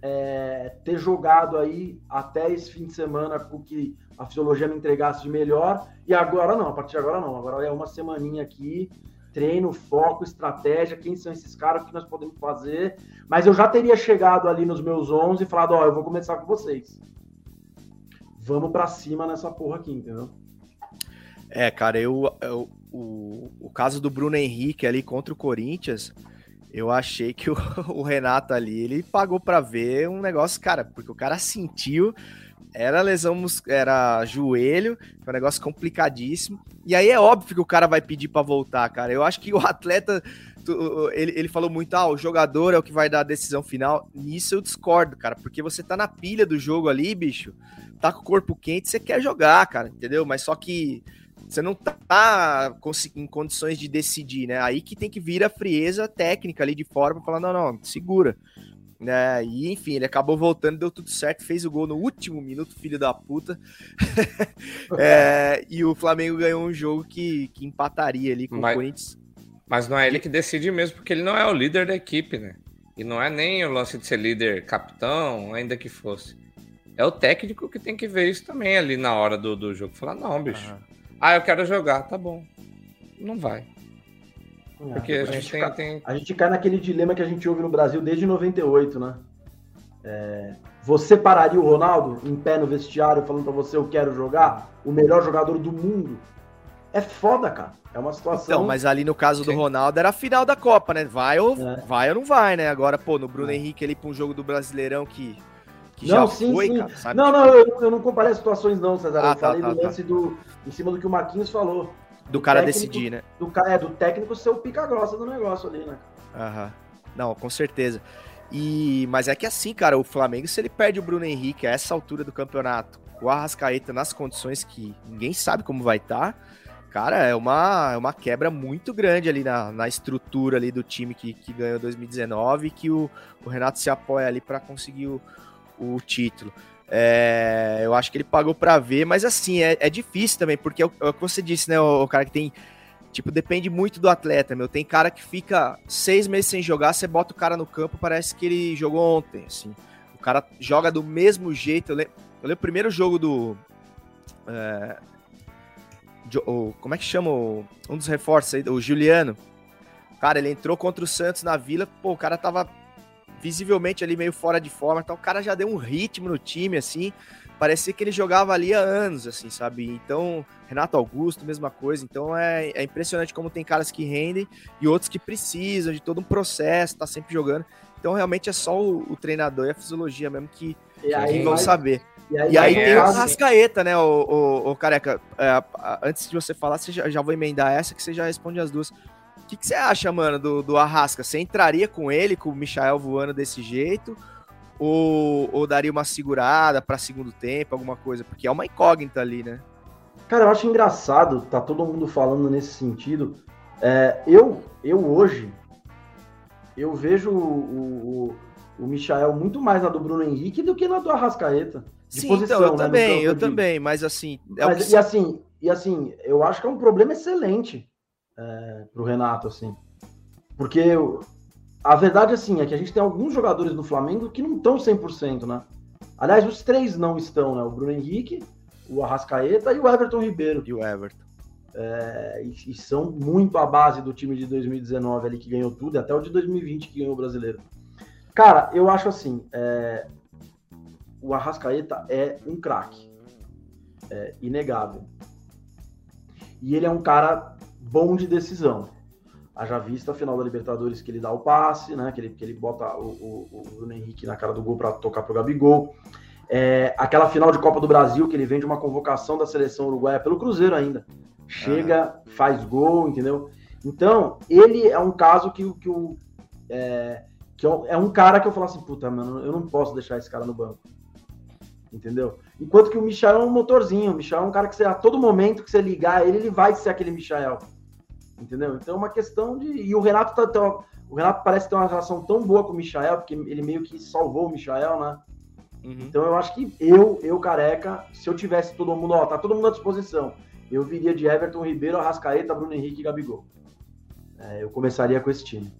é, ter jogado aí até esse fim de semana com que a fisiologia me entregasse de melhor, e agora não, a partir de agora não. Agora é uma semaninha aqui treino, foco, estratégia, quem são esses caras, o que nós podemos fazer. Mas eu já teria chegado ali nos meus 11 e falado: Ó, oh, eu vou começar com vocês. Vamos para cima nessa porra aqui, entendeu? É, cara, eu, eu o, o caso do Bruno Henrique ali contra o Corinthians, eu achei que o, [laughs] o Renato ali, ele pagou para ver um negócio, cara, porque o cara sentiu, era lesão, era joelho, foi um negócio complicadíssimo. E aí é óbvio que o cara vai pedir para voltar, cara. Eu acho que o atleta, ele, ele falou muito, ah, o jogador é o que vai dar a decisão final. Nisso eu discordo, cara, porque você tá na pilha do jogo ali, bicho, tá com o corpo quente, você quer jogar, cara, entendeu? Mas só que você não tá em condições de decidir, né? Aí que tem que vir a frieza técnica ali de fora para falar, não, não, segura. Né? E enfim, ele acabou voltando, deu tudo certo, fez o gol no último minuto, filho da puta. [laughs] é, e o Flamengo ganhou um jogo que, que empataria ali com mas, o Corinthians. Mas não é ele que decide mesmo, porque ele não é o líder da equipe, né? E não é nem o lance de ser líder capitão, ainda que fosse. É o técnico que tem que ver isso também ali na hora do, do jogo. Falar, não, bicho. Uhum. Ah, eu quero jogar, tá bom. Não vai. Porque a, a gente, tem, cai, tem, A gente cai naquele dilema que a gente ouve no Brasil desde 98, né? É, você pararia o Ronaldo em pé no vestiário falando para você eu quero jogar? O melhor jogador do mundo? É foda, cara. É uma situação. Então, mas ali no caso do Ronaldo era a final da Copa, né? Vai ou, é. vai ou não vai, né? Agora, pô, no Bruno é. Henrique ali pra um jogo do Brasileirão que que não, já sim, foi, sim. cara. Sabe? Não, não, eu, eu não comparei as situações, não, César. Ah, eu tá, falei tá, do tá. lance do. Em cima do que o Marquinhos falou. Do, cara técnico, decidir, né? Do, é, do técnico ser o pica-grossa do negócio ali, né? Aham. Não, com certeza. E, mas é que assim, cara, o Flamengo, se ele perde o Bruno Henrique a essa altura do campeonato, o Arrascaeta nas condições que ninguém sabe como vai estar, tá, cara, é uma, é uma quebra muito grande ali na, na estrutura ali do time que, que ganhou 2019 que o, o Renato se apoia ali para conseguir o, o título. É, eu acho que ele pagou para ver, mas assim, é, é difícil também, porque é o, é o, que você disse, né? O, o, cara que tem. Tipo, depende muito do atleta, meu. Tem cara que fica seis meses sem jogar, você bota o cara no campo, parece que ele jogou ontem, assim. O cara joga do mesmo jeito. Eu lembro, eu lembro o primeiro jogo do. É, o, como é que chama o, um dos reforços aí? O Juliano. Cara, ele entrou contra o Santos na vila, pô, o cara tava visivelmente ali meio fora de forma, então o cara já deu um ritmo no time, assim, parecia que ele jogava ali há anos, assim, sabe? Então, Renato Augusto, mesma coisa, então é, é impressionante como tem caras que rendem e outros que precisam de todo um processo, tá sempre jogando, então realmente é só o, o treinador e a fisiologia mesmo que, que vão saber. E aí, e aí tem o Rascaeta, né, o, o, o Careca, é, antes de você falar, você já, já vou emendar essa que você já responde as duas. O que, que, você acha, mano, do, do Arrasca? Você entraria com ele, com o Michael voando desse jeito? Ou, ou daria uma segurada para segundo tempo, alguma coisa? Porque é uma incógnita ali, né? Cara, eu acho engraçado, tá todo mundo falando nesse sentido. É, eu, eu hoje, eu vejo o, o, o Michael muito mais na do Bruno Henrique do que na do Arrascaeta. De Sim, posição, então, eu né, também, eu também, mas assim... É mas, que... e assim... E assim, eu acho que é um problema excelente é, para o Renato, assim. Porque a verdade, assim, é que a gente tem alguns jogadores do Flamengo que não estão 100%, né? Aliás, os três não estão, né? O Bruno Henrique, o Arrascaeta e o Everton Ribeiro. E o Everton. É, e, e, são muito a base do time de 2019 ali que ganhou tudo, até o de 2020 que ganhou o brasileiro. Cara, eu acho assim, é, o Arrascaeta é um craque, é inegável. E ele é um cara bom de decisão. Haja vista a final da Libertadores que ele dá o passe, né? Que ele, que ele bota o, o, o Bruno Henrique na cara do gol para tocar pro Gabigol. É, aquela final de Copa do Brasil que ele vem de uma convocação da seleção uruguaia pelo Cruzeiro ainda. Chega, faz gol, entendeu? Então, ele é um caso que, que, o, é, que é um cara que eu falo assim, puta, mano, eu não posso deixar esse cara no banco. Entendeu? Enquanto que o Michel é um motorzinho, o Michel é um cara que você, a todo momento que você ligar ele, ele vai ser aquele Michel entendeu? Então é uma questão de. E o Renato tá, tá, o Renato parece ter uma relação tão boa com o Michael, porque ele meio que salvou o Michael, né? Uhum. Então eu acho que eu, eu careca, se eu tivesse todo mundo, ó, tá todo mundo à disposição, eu viria de Everton, Ribeiro, Arrascaeta, Bruno Henrique e Gabigol. É, eu começaria com esse time.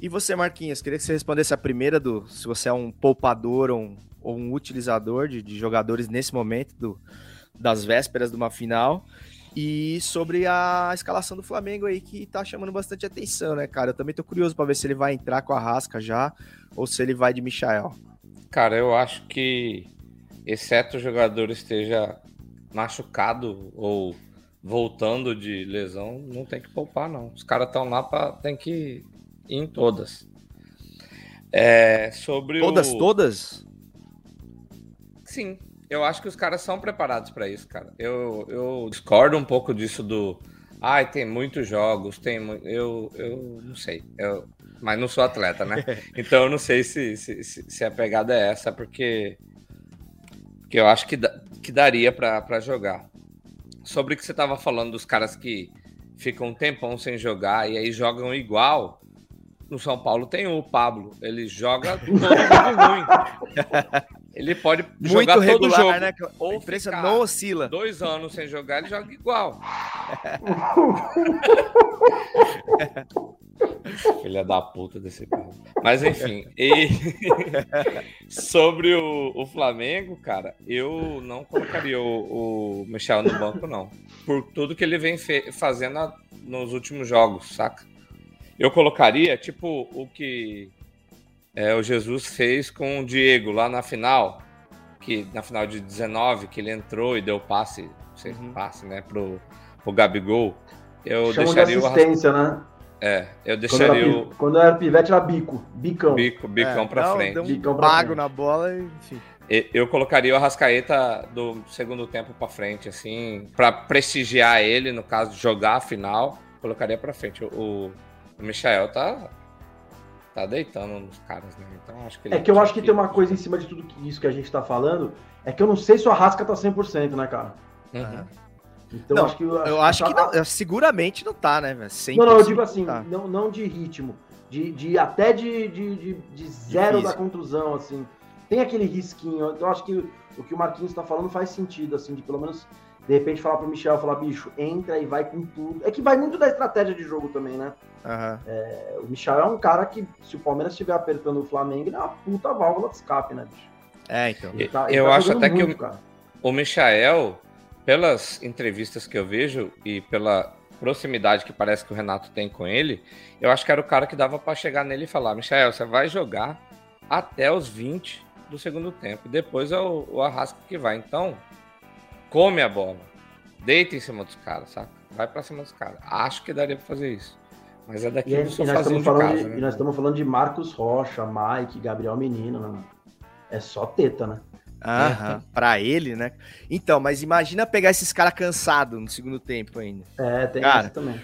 E você, Marquinhos, queria que você respondesse a primeira do se você é um poupador ou um, ou um utilizador de, de jogadores nesse momento do, das vésperas de uma final. E sobre a escalação do Flamengo aí, que tá chamando bastante atenção, né, cara? Eu também tô curioso para ver se ele vai entrar com a Rasca já ou se ele vai de Michael. Cara, eu acho que, exceto o jogador esteja machucado ou voltando de lesão, não tem que poupar, não. Os caras estão lá para tem que ir em todas. É, sobre todas, o... todas? Sim, eu acho que os caras são preparados para isso, cara. Eu, eu discordo um pouco disso do. Ai, tem muitos jogos, tem. Eu, eu não sei. Eu, mas não sou atleta, né? [laughs] Então eu não sei se, se, se a pegada é essa, porque, porque eu acho que, que daria para jogar. Sobre o que você estava falando dos caras que ficam um tempão sem jogar e aí jogam igual. No São Paulo tem o Pablo, ele joga todo mundo ruim. [laughs] Ele pode Muito jogar regular, todo jogo. né? Ou a imprensa não oscila. Dois anos sem jogar, ele joga igual. [laughs] Filha da puta desse cara. Mas enfim, e [laughs] sobre o, o, Flamengo, cara, eu não colocaria o, o, Michel no banco, não. Por tudo que ele vem fazendo a, nos últimos jogos, saca? Eu colocaria, tipo, o que é, o Jesus fez com o Diego lá na final, que na final de 19, que ele entrou e deu passe, sei, uhum. passe, né, pro, pro Gabigol. Eu Chamam deixaria de assistência, o né? É, eu deixaria quando o. Quando era pivete, era bico. Bicão. Bico, bicão é, pra não, frente. Deu um Bicão pra bago frente. na bola, enfim. Eu colocaria o Arrascaeta do segundo tempo pra frente, assim, pra prestigiar ele, no caso de jogar a final, colocaria pra frente. O, o Michael tá. Tá deitando nos caras, né? Então acho que ele É que eu acho que tem uma coisa em cima de tudo isso que a gente tá falando. É que eu não sei se o Arrasca tá 100%, né, cara? Uhum. Então Não, acho que. Eu acho que tá- não, seguramente não tá, né? velho? Não, não, eu 100% digo assim, tá. não, não de ritmo. De, de até de, de, de, de zero da contusão, assim. Tem aquele risquinho. Então, eu acho que o que o Marquinhos tá falando faz sentido, assim, de pelo menos, de repente, falar pro Michel, falar, bicho, entra e vai com tudo. É que vai muito da estratégia de jogo também, né? Aham. É, O Michel é um cara que, se o Palmeiras estiver apertando o Flamengo, ele é uma puta válvula de escape, né, bicho? É, então. Ele tá- ele Eu tá acho até que muito, o- cara. O Michael, pelas entrevistas que eu vejo e pela proximidade que parece que o Renato tem com ele, eu acho que era o cara que dava pra chegar nele e falar: Michael, você vai jogar até os 20 do segundo tempo. E depois é o, o Arrasca que vai. Então, come a bola. Deita em cima dos caras, saca? Vai pra cima dos caras. Acho que daria pra fazer isso. Mas é E, daqui aí- do e nós, estamos de falando casa, de, né? e nós estamos falando de Marcos Rocha, Mike, Gabriel Menino, né? mano? É só teta, né? Aham. Pra ele, né? Então, mas imagina pegar esses caras cansados no segundo tempo ainda. É, tem Cara, essa também.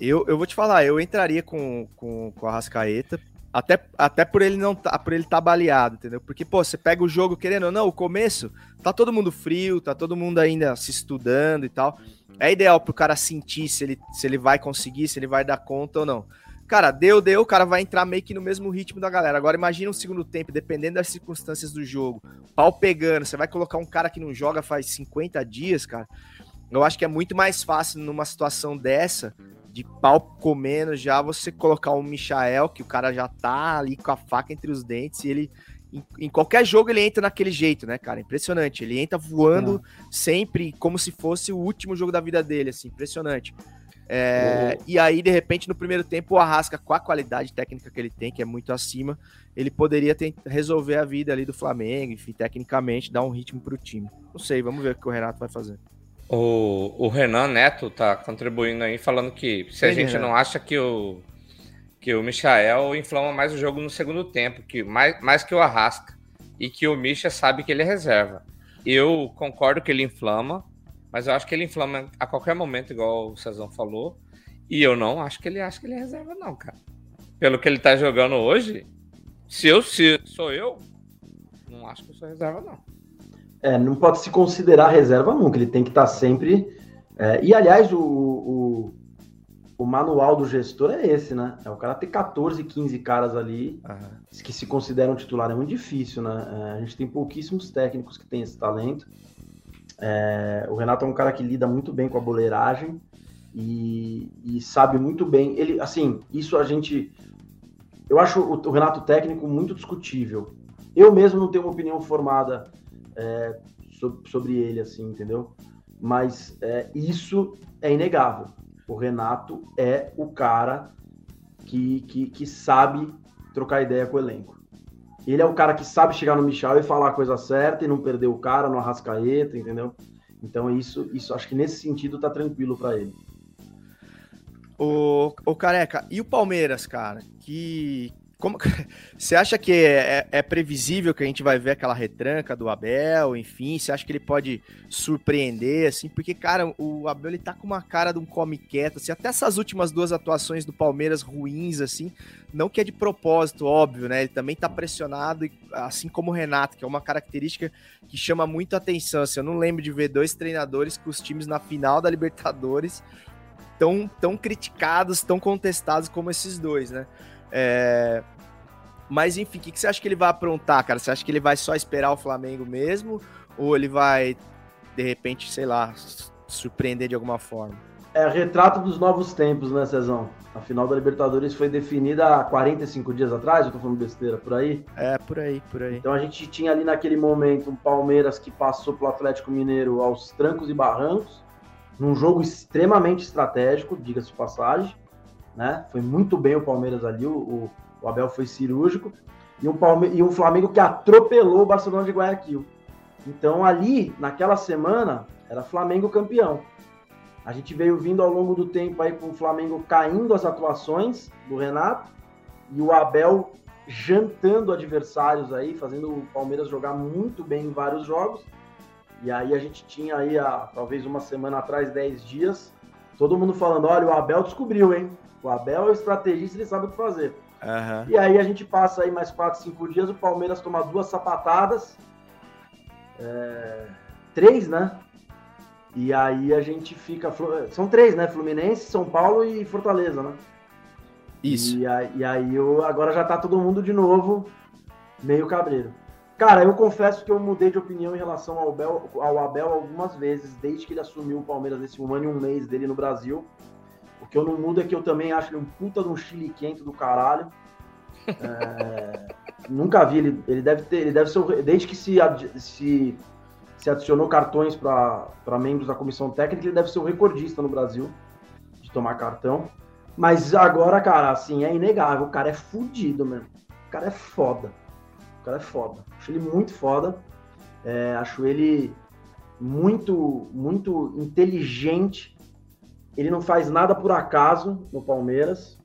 Eu, eu vou te falar, eu entraria com, com, com a Rascaeta. Até, até por ele não tá, por ele tá baleado, entendeu? Porque, pô, você pega o jogo querendo ou não, o começo, tá todo mundo frio, tá todo mundo ainda se estudando e tal. É ideal pro cara sentir se ele, se ele vai conseguir, se ele vai dar conta ou não. Cara, deu, deu, o cara vai entrar meio que no mesmo ritmo da galera. Agora imagina um segundo tempo, dependendo das circunstâncias do jogo, pau pegando, você vai colocar um cara que não joga faz 50 dias, cara. Eu acho que é muito mais fácil numa situação dessa, de pau comendo já, você colocar um Michael, que o cara já tá ali com a faca entre os dentes, e ele. Em, em qualquer jogo ele entra naquele jeito, né, cara? Impressionante. Ele entra voando sempre como se fosse o último jogo da vida dele, assim, impressionante. É, E aí, de repente, no primeiro tempo, o Arrasca, com a qualidade técnica que ele tem, que é muito acima, ele poderia ter- resolver a vida ali do Flamengo, enfim, tecnicamente, dar um ritmo pro time. Não sei, vamos ver o que o Renato vai fazer. O, o Renan Neto tá contribuindo aí, falando que se a gente Renan? não acha que o, que o Michael inflama mais o jogo no segundo tempo, que mais, mais que o Arrasca, e que o Misha sabe que ele é reserva. Eu concordo que ele inflama, mas eu acho que ele inflama a qualquer momento, igual o Cezão falou, e eu não acho que ele acha que ele é reserva, não, cara. Pelo que ele tá jogando hoje, se eu se sou eu, não acho que eu sou reserva, não. É, não pode se considerar reserva nunca, ele tem que estar sempre. é, e aliás, o, o, o manual do gestor é esse, né? É o cara ter 14, 15 caras ali que se consideram titular. É muito difícil, né? É, a gente tem pouquíssimos técnicos que têm esse talento. É, o Renato é um cara que lida muito bem com a boleiragem e, e sabe muito bem. Ele, assim, isso a gente. Eu acho o, o Renato técnico muito discutível. Eu mesmo não tenho uma opinião formada é, so- sobre ele, assim, entendeu? mas é, isso é inegável. O Renato é o cara que, que, que sabe trocar ideia com o elenco. Ele é o cara que sabe chegar no Michel e falar a coisa certa e não perder o cara no Arrascaeta, entendeu? Então isso, isso acho que nesse sentido tá tranquilo para ele. O, o Careca, e o Palmeiras, cara? Que, como, [laughs] você acha que é, é, é, previsível que a gente vai ver aquela retranca do Abel, enfim? Você acha que ele pode surpreender, assim? Porque, cara, o Abel ele tá com uma cara de um come quieto, assim, até essas últimas duas atuações do Palmeiras ruins, assim, não que é de propósito, óbvio, né? Ele também tá pressionado, assim como o Renato, que é uma característica que chama muito atenção. Assim, eu não lembro de ver dois treinadores com os times na final da Libertadores tão, tão criticados, tão contestados como esses dois, né? É... Mas enfim, o que, que você acha que ele vai aprontar, cara? Você acha que ele vai só esperar o Flamengo mesmo? Ou ele vai, de repente, sei lá, surpreender de alguma forma? É retrato dos novos tempos, né, Cezão? A final da Libertadores foi definida há 45 dias atrás, eu tô falando besteira, por aí? É, por aí, por aí. Então a gente tinha ali naquele momento um Palmeiras que passou pelo Atlético Mineiro aos trancos e barrancos, num jogo extremamente estratégico, diga-se de passagem né? Foi muito bem o Palmeiras ali, o, o Abel foi cirúrgico, e um, Palme e um Flamengo que atropelou o Barcelona de Guayaquil. Então ali, naquela semana, era Flamengo campeão. A gente veio vindo ao longo do tempo aí com o Flamengo caindo as atuações do Renato e o Abel jantando adversários aí, fazendo o Palmeiras jogar muito bem em vários jogos. E aí a gente tinha aí, a, talvez uma semana atrás, 10 dias, todo mundo falando, olha, o Abel descobriu, hein? O Abel é o estrategista, ele sabe o que fazer. Uhum. E aí a gente passa aí mais 4, 5 dias, o Palmeiras toma duas sapatadas. É... Três, né? E aí a gente fica. São três, né? Fluminense, São Paulo e Fortaleza, né? Isso. E aí, e aí eu, agora já tá todo mundo de novo meio cabreiro. Cara, eu confesso que eu mudei de opinião em relação ao Abel, ao Abel algumas vezes, desde que ele assumiu o Palmeiras nesse um ano e um mês dele no Brasil. O que eu não mudo é que eu também acho ele um puta de um chile quente do caralho. É, nunca vi ele. Ele deve ter. Ele deve ser. Desde que se, se, se adicionou cartões para membros da comissão técnica, ele deve ser o recordista no Brasil de tomar cartão. Mas agora, cara, assim, é inegável. O cara é fudido, mano. O cara é foda. O cara é foda. Acho ele muito foda. É, acho ele muito, muito inteligente ele não faz nada por acaso no Palmeiras.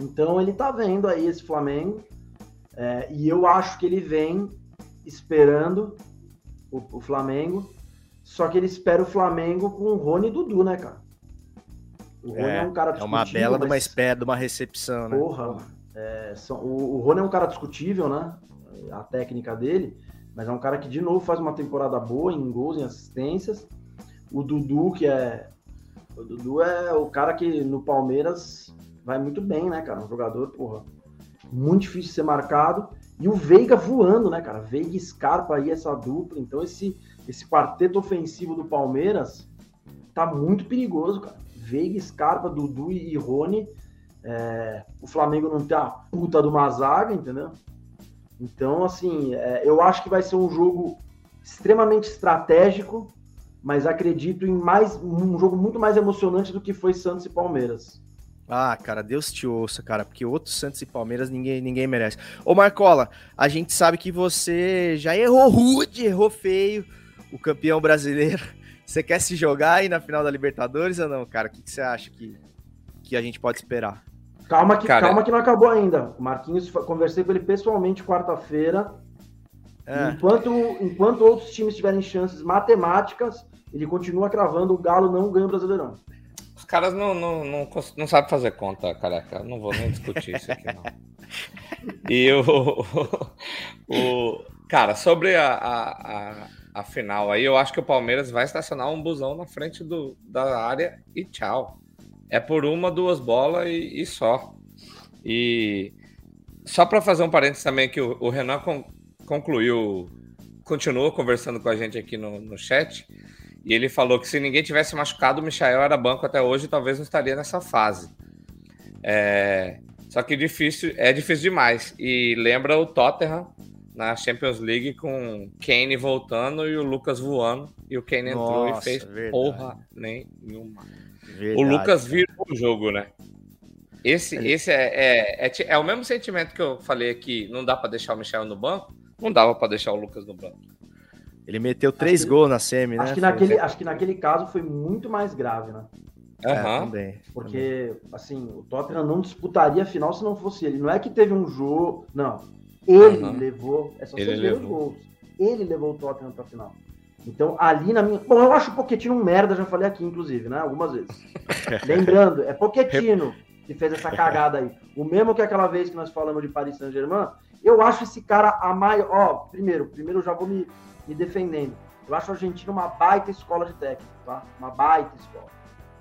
Então ele tá vendo aí esse Flamengo. É, e eu acho que ele vem esperando o, o, Flamengo. Só que ele espera o Flamengo com o Rony e Dudu, né, cara? O Rony é, é um cara É uma bela de uma espera, de uma recepção, né? Porra, é, são, o, o Rony é um cara discutível, né? A técnica dele. Mas é um cara que, de novo, faz uma temporada boa em gols, em assistências. O Dudu, que é o Dudu é o cara que no Palmeiras vai muito bem, né, cara? Um jogador, porra, muito difícil de ser marcado. E o Veiga voando, né, cara? Veiga e Scarpa aí, essa dupla. Então, esse, esse quarteto ofensivo do Palmeiras tá muito perigoso, cara. Veiga, Scarpa, Dudu e Rony. É, o Flamengo não tem a puta de uma zaga, entendeu? Então, assim, é, eu acho que vai ser um jogo extremamente estratégico mas acredito em mais um jogo muito mais emocionante do que foi Santos e Palmeiras. Ah, cara, Deus te ouça, cara, porque outros Santos e Palmeiras ninguém, ninguém merece. Ô, Marcola, a gente sabe que você já errou rude, errou feio, o campeão brasileiro. [laughs] Você quer se jogar aí na final da Libertadores ou não, cara? O que, que você acha que, que a gente pode esperar? Calma que, cara, calma que não acabou ainda. O Marquinhos, conversei com ele pessoalmente quarta-feira. É. Enquanto, enquanto outros times tiverem chances matemáticas, ele continua cravando o Galo não ganha o Brasileirão. Os caras não, não, não, não sabem fazer conta, careca. Não vou nem discutir isso aqui, não. [laughs] E o, o, cara, sobre a, a, a, final aí, eu acho que o Palmeiras vai estacionar um busão na frente do, da área e tchau. É por uma, duas bolas e, e só. E só para fazer um parênteses também que o, o Renan con, concluiu, continuou conversando com a gente aqui no, no chat. E ele falou que se ninguém tivesse machucado, o Michael era banco até hoje, talvez não estaria nessa fase. É... Só que difícil, é difícil demais. E lembra o Tottenham na Champions League com Kane voltando e o Lucas voando. E o Kane entrou Nossa, e fez verdade. porra nenhuma. Verdade, o Lucas virou o jogo, né? Esse, Ele- esse é, é, é, é o mesmo sentimento que eu falei aqui. Não dá pra deixar o Michel no banco. Não dava pra deixar o Lucas no banco. Ele meteu três que- gols na semi, né? Acho que, Foi- naquele, acho que naquele caso foi muito mais grave, né? É, Aham. também. Porque, assim, o Tottenham não disputaria a final se não fosse ele. Não é que teve um jogo. Não. Ele Aham. levou. É só Ele levou. gols. Ele levou o Tottenham pra final. Então, ali na minha. Bom, eu acho o Pochettino um merda, já falei aqui, inclusive, né? Algumas vezes. [laughs] Lembrando, é Pochettino que fez essa cagada aí. O mesmo que aquela vez que nós falamos de Paris Saint-Germain. Eu acho esse cara a maior. Ó, primeiro, primeiro eu já vou me, me defendendo. Eu acho a Argentina uma baita escola de técnico, tá? Uma baita escola.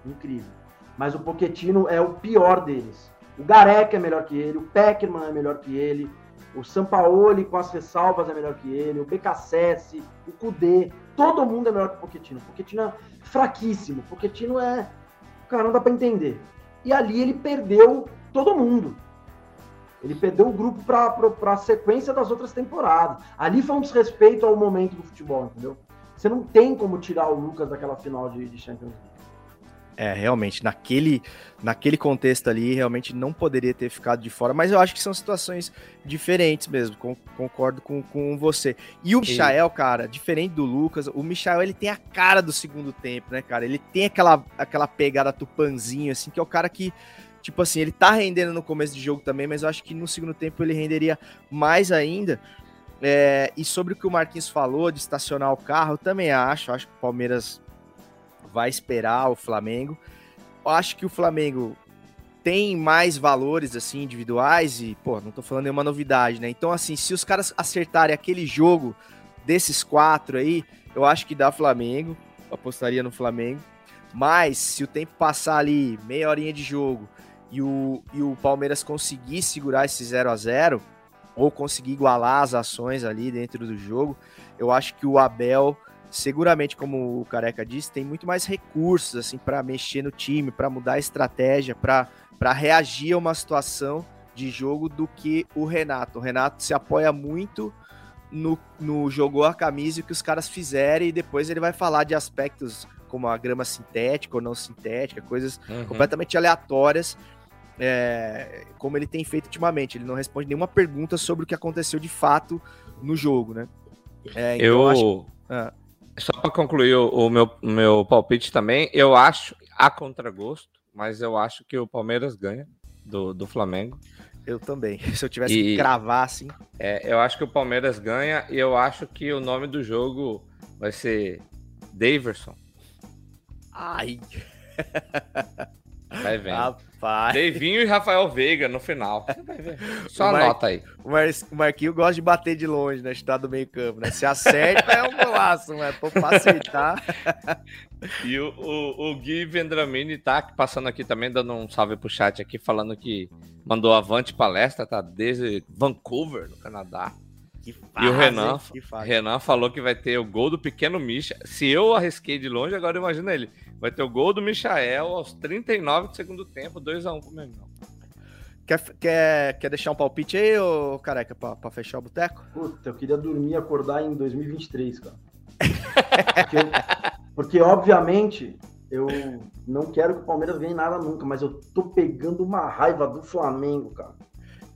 Incrível. Mas o Pochettino é o pior deles. O Gareca é melhor que ele, o Peckerman é melhor que ele, o Sampaoli com as ressalvas é melhor que ele, o BKSS, o Kudê, todo mundo é melhor que o Pochettino. O Pochettino é fraquíssimo, o Pochettino é... Cara, não dá pra entender. E ali ele perdeu todo mundo. Ele perdeu o grupo pra, pra sequência das outras temporadas. Ali foi um desrespeito ao momento do futebol, entendeu? Você não tem como tirar o Lucas daquela final de, de Champions League. É, realmente, naquele, naquele contexto ali, realmente não poderia ter ficado de fora, mas eu acho que são situações diferentes mesmo, con- concordo com, com você. E o Michael, cara, diferente do Lucas, o Michael, ele tem a cara do segundo tempo, né, cara? Ele tem aquela, aquela pegada tupanzinho, assim, que é o cara que, tipo assim, ele tá rendendo no começo de jogo também, mas eu acho que no segundo tempo ele renderia mais ainda. É, e sobre o que o Marquinhos falou de estacionar o carro, eu também acho, acho que o Palmeiras vai esperar o Flamengo. Eu acho que o Flamengo tem mais valores assim individuais e, pô, não tô falando nenhuma novidade, né? Então, assim, se os caras acertarem aquele jogo desses quatro aí, eu acho que dá Flamengo, eu apostaria no Flamengo. Mas se o tempo passar ali meia horinha de jogo e o, e o Palmeiras conseguir segurar esse 0 a 0 ou conseguir igualar as ações ali dentro do jogo, eu acho que o Abel seguramente, como o Careca disse, tem muito mais recursos assim para mexer no time, para mudar a estratégia, para reagir a uma situação de jogo do que o Renato. O Renato se apoia muito no, no jogou a camisa e o que os caras fizerem e depois ele vai falar de aspectos como a grama sintética ou não sintética, coisas Uhum. completamente aleatórias, é, como ele tem feito ultimamente. Ele não responde nenhuma pergunta sobre o que aconteceu de fato no jogo, né? É, então eu, acho- Ah. só para concluir o, o meu, meu palpite também, eu acho a contragosto, mas eu acho que o Palmeiras ganha do, do Flamengo. Eu também. [laughs] Se eu tivesse E- que cravar assim. É, eu acho que o Palmeiras ganha e eu acho que o nome do jogo vai ser Daverson. Ai, [laughs] Vai vendo. rapaz. Davinho e Rafael Veiga no final. [laughs] Só O Mar- anota aí. O, Mar... o Marquinhos gosta de bater de longe, né? Chutar do meio campo, né? Se acerta é um golaço, mas pô, pra acertar. [laughs] E o, o, o Gui Vendramini tá passando aqui também, dando um salve pro chat aqui, falando que mandou avante palestra, tá desde Vancouver, no Canadá. Que E o fase, Renan, fase. Renan falou que vai ter o gol do pequeno Misha. Se eu arrisquei de longe, agora imagina ele. Vai ter o gol do Michael aos 39 do segundo tempo, 2x1 pro Mengão. Quer, quer, quer deixar um palpite aí, ô careca, pra, pra fechar o boteco? Puta, eu queria dormir e acordar em 2023, cara. [laughs] Porque, porque, obviamente, eu não quero que o Palmeiras ganhe nada nunca, mas eu tô pegando uma raiva do Flamengo, cara.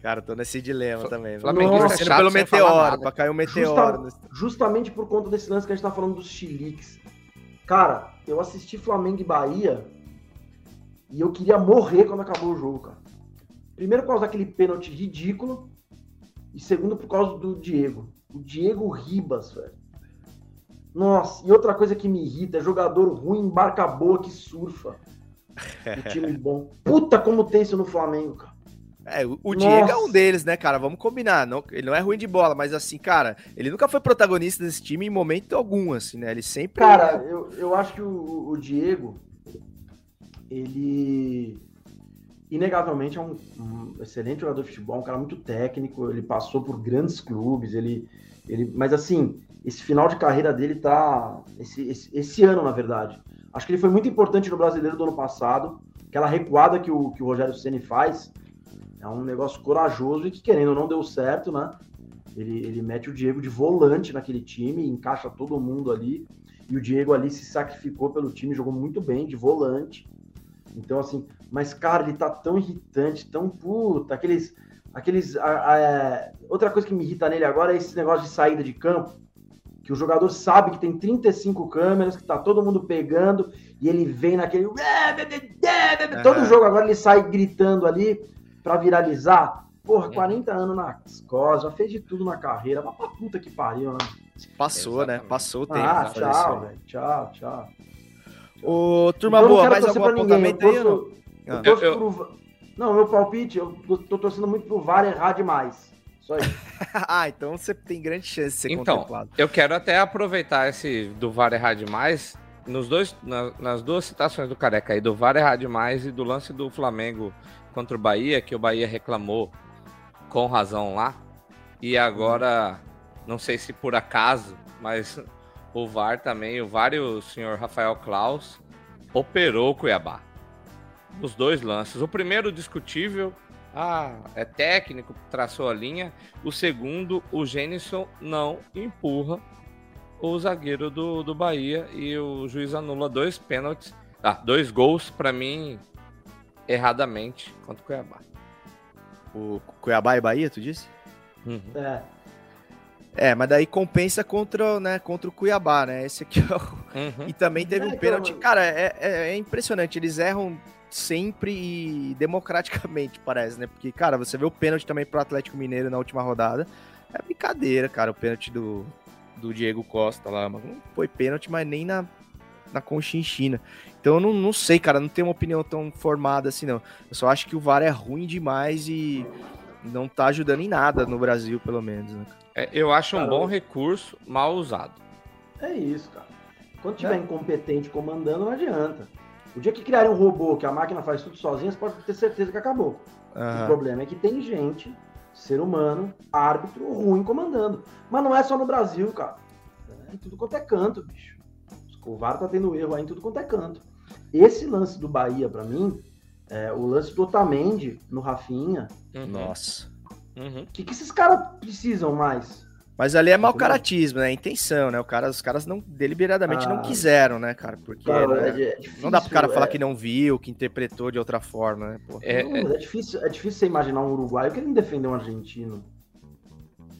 Cara, tô nesse dilema Fla- também. Flamenguista Torcendo chato pelo meteoro, pra cair um meteoro. Justa- justamente por conta desse lance que a gente tá falando dos chiliques. Cara, eu assisti Flamengo e Bahia e eu queria morrer quando acabou o jogo, cara. Primeiro por causa daquele pênalti ridículo e segundo por causa do Diego. O Diego Ribas, velho. Nossa, e outra coisa que me irrita é jogador ruim em barca boa que surfa. O [laughs] time bom. Puta como tem isso no Flamengo, cara. É, o, Nossa. Diego é um deles, né, cara? Vamos combinar. Não, ele não é ruim de bola, mas assim, cara, ele nunca foi protagonista desse time em momento algum, assim, né? Ele sempre. Cara, eu, eu acho que o, o Diego, ele inegavelmente é um, um excelente jogador de futebol, um cara muito técnico, ele passou por grandes clubes, ele, ele mas assim, esse final de carreira dele tá, esse, esse, esse ano na verdade, acho que ele foi muito importante no Brasileiro do ano passado, aquela recuada que o, que o Rogério Ceni faz, é um negócio corajoso e que querendo ou não deu certo, né? Ele, ele mete o Diego de volante naquele time, encaixa todo mundo ali. E o Diego ali se sacrificou pelo time, jogou muito bem de volante. Então, assim, mas, cara, ele tá tão irritante, tão puta, aqueles. aqueles a, a, é, outra coisa que me irrita nele agora é esse negócio de saída de campo. Que o jogador sabe que tem 35 câmeras, que tá todo mundo pegando, e ele vem naquele. Todo jogo agora ele sai gritando ali para viralizar. Porra, 40 anos nas costas, já fez de tudo na carreira. Mas pra puta que pariu, né? Passou, né? Passou o tempo. Ah, tchau, velho. Tchau, tchau. Ô, turma boa, mais algum apontamento aí? Não? Eu torço eu, eu... Pro... não, meu palpite, eu tô torcendo muito pro VAR errar demais. Só isso. [laughs] ah, então você tem grande chance de ser então, contemplado. Eu quero até aproveitar esse do VAR errar demais. Nos dois, na, nas duas citações do Careca aí, do VAR errar demais e do lance do Flamengo contra o Bahia, que o Bahia reclamou com razão lá. E agora, não sei se por acaso, mas o VAR também, o VAR e o senhor Rafael Klaus operou o Cuiabá. Os dois lances. O primeiro discutível, ah, é técnico, traçou a linha. O segundo, o Gênison não empurra o zagueiro do, do Bahia e o juiz anula dois pênaltis, ah, dois gols para mim erradamente contra o Cuiabá. O Cuiabá e Bahia, tu disse? Uhum. É. É, mas daí compensa contra, né, contra o Cuiabá, né? Esse aqui é o... uhum. E também teve é, um pênalti. Então... Cara, é, é, é, impressionante. Eles erram sempre e democraticamente, [laughs] parece, né? Porque, cara, você vê o pênalti também pro Atlético Mineiro na última rodada. É brincadeira, cara, o pênalti do, do Diego Costa lá. Não foi pênalti, mas nem na, na Conchinchina. Então eu não, não sei, cara, não tenho uma opinião tão formada assim, não. Eu só acho que o VAR é ruim demais e não tá ajudando em nada no Brasil, pelo menos, né? É, eu acho um bom recurso mal usado. É isso, cara. Quando tiver é. incompetente comandando, não adianta. O dia que criarem um robô que a máquina faz tudo sozinha, você pode ter certeza que acabou. Uhum. O problema é que tem gente, ser humano, árbitro ruim comandando. Mas não é só no Brasil, cara. É tudo quanto é canto, bicho. O VAR tá tendo erro aí em tudo quanto é canto. Esse lance do Bahia, para mim, é, o lance do Otamendi no Rafinha. Uhum. Nossa. O uhum. que, que esses caras precisam mais? Mas ali é mau caratismo, né? É intenção, né? O cara, os caras não deliberadamente ah, não quiseram, né, cara? Porque cara, né? é, é difícil, não dá pro cara falar é. que não viu, que interpretou de outra forma, né? É, não, é, difícil, é difícil você imaginar um uruguaio querendo defender um argentino.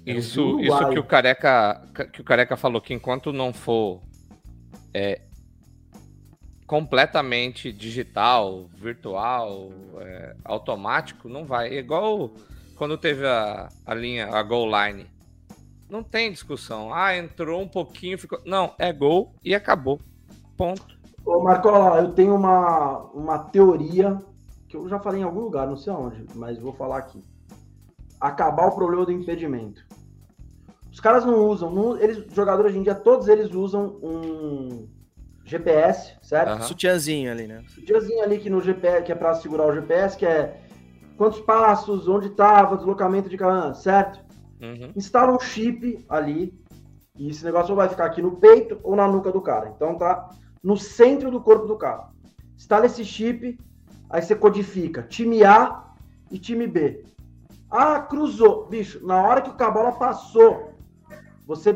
Isso, isso que o careca que o careca falou que enquanto não for é, completamente digital, virtual, é, automático, não vai. É igual quando teve a, a linha, a goal line. Não tem discussão. Ah, entrou um pouquinho, ficou. Não, é gol e acabou. Ponto. Ô, Marcola, eu tenho uma, uma teoria que eu já falei em algum lugar, não sei aonde, mas vou falar aqui. Acabar o problema do impedimento. Os caras não usam, não, eles, jogadores hoje em dia, todos eles usam um GPS, certo? Uhum. Sutiãzinho ali, né? Sutiãzinho ali que no GPS, que é para segurar o GPS, que é quantos passos, onde estava, deslocamento de cada, certo? Uhum. Instala um chip ali e esse negócio vai ficar aqui no peito ou na nuca do cara. Então tá no centro do corpo do cara. Instala esse chip, aí você codifica time A e time B. Ah, cruzou. Bicho, na hora que o cabola passou, você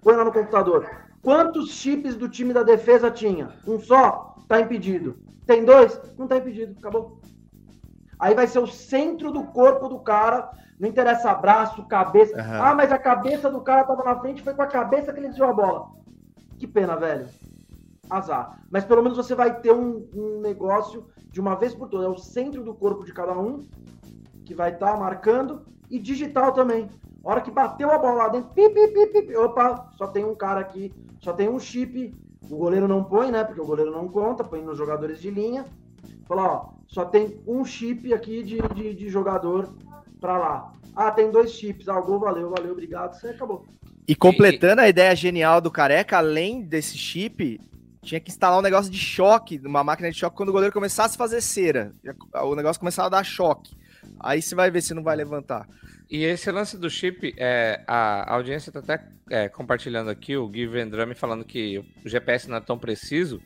põe lá no computador. Quantos chips do time da defesa tinha? Um só? Tá impedido. Tem dois? Não tá impedido. Acabou. Aí vai ser o centro do corpo do cara. Não interessa braço, cabeça. Uhum. Ah, mas a cabeça do cara tava na frente, foi com a cabeça que ele desviou a bola. Que pena, velho. Azar. Mas pelo menos você vai ter um, um negócio de uma vez por todas. É o centro do corpo de cada um que vai estar tá marcando e digital também. A hora que bateu a bola lá dentro, pi, pi, pi, opa, só tem um cara aqui, só tem um chip. O goleiro não põe, né? Porque o goleiro não conta, põe nos jogadores de linha. Fala, ó, só tem um chip aqui de, de, de jogador para lá. Ah, tem dois chips. Ah, o gol valeu, valeu, obrigado. Você acabou. E completando a ideia genial do Careca, além desse chip, tinha que instalar um negócio de choque, uma máquina de choque, quando o goleiro começasse a fazer cera. O negócio começava a dar choque. Aí você vai ver se não vai levantar. E esse lance do chip, é, a audiência está até é, compartilhando aqui, o Gui Vendrame falando que o GPS não é tão preciso.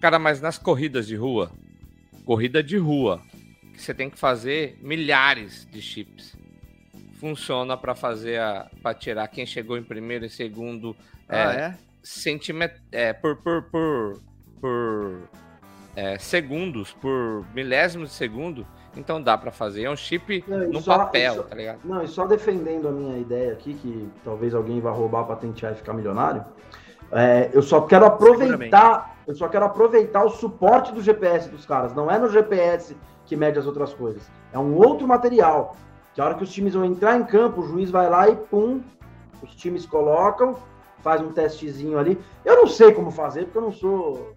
Cara, mas nas corridas de rua, corrida de rua, que você tem que fazer milhares de chips. funciona para fazer a para tirar quem chegou em primeiro e segundo Ah, é, é? centímet é, por por por, por é, segundos, por milésimos de segundo. Então dá para fazer. É um chip Não, no só- papel, só- tá ligado? Não, e só defendendo a minha ideia aqui, que talvez alguém vá roubar, patentear e ficar milionário, é, eu só quero aproveitar, eu só quero aproveitar o suporte do GPS dos caras. Não é no GPS que mede as outras coisas. É um outro material. Que a hora que os times vão entrar em campo, o juiz vai lá e pum, os times colocam, faz um testezinho ali. Eu não sei como fazer, porque eu não sou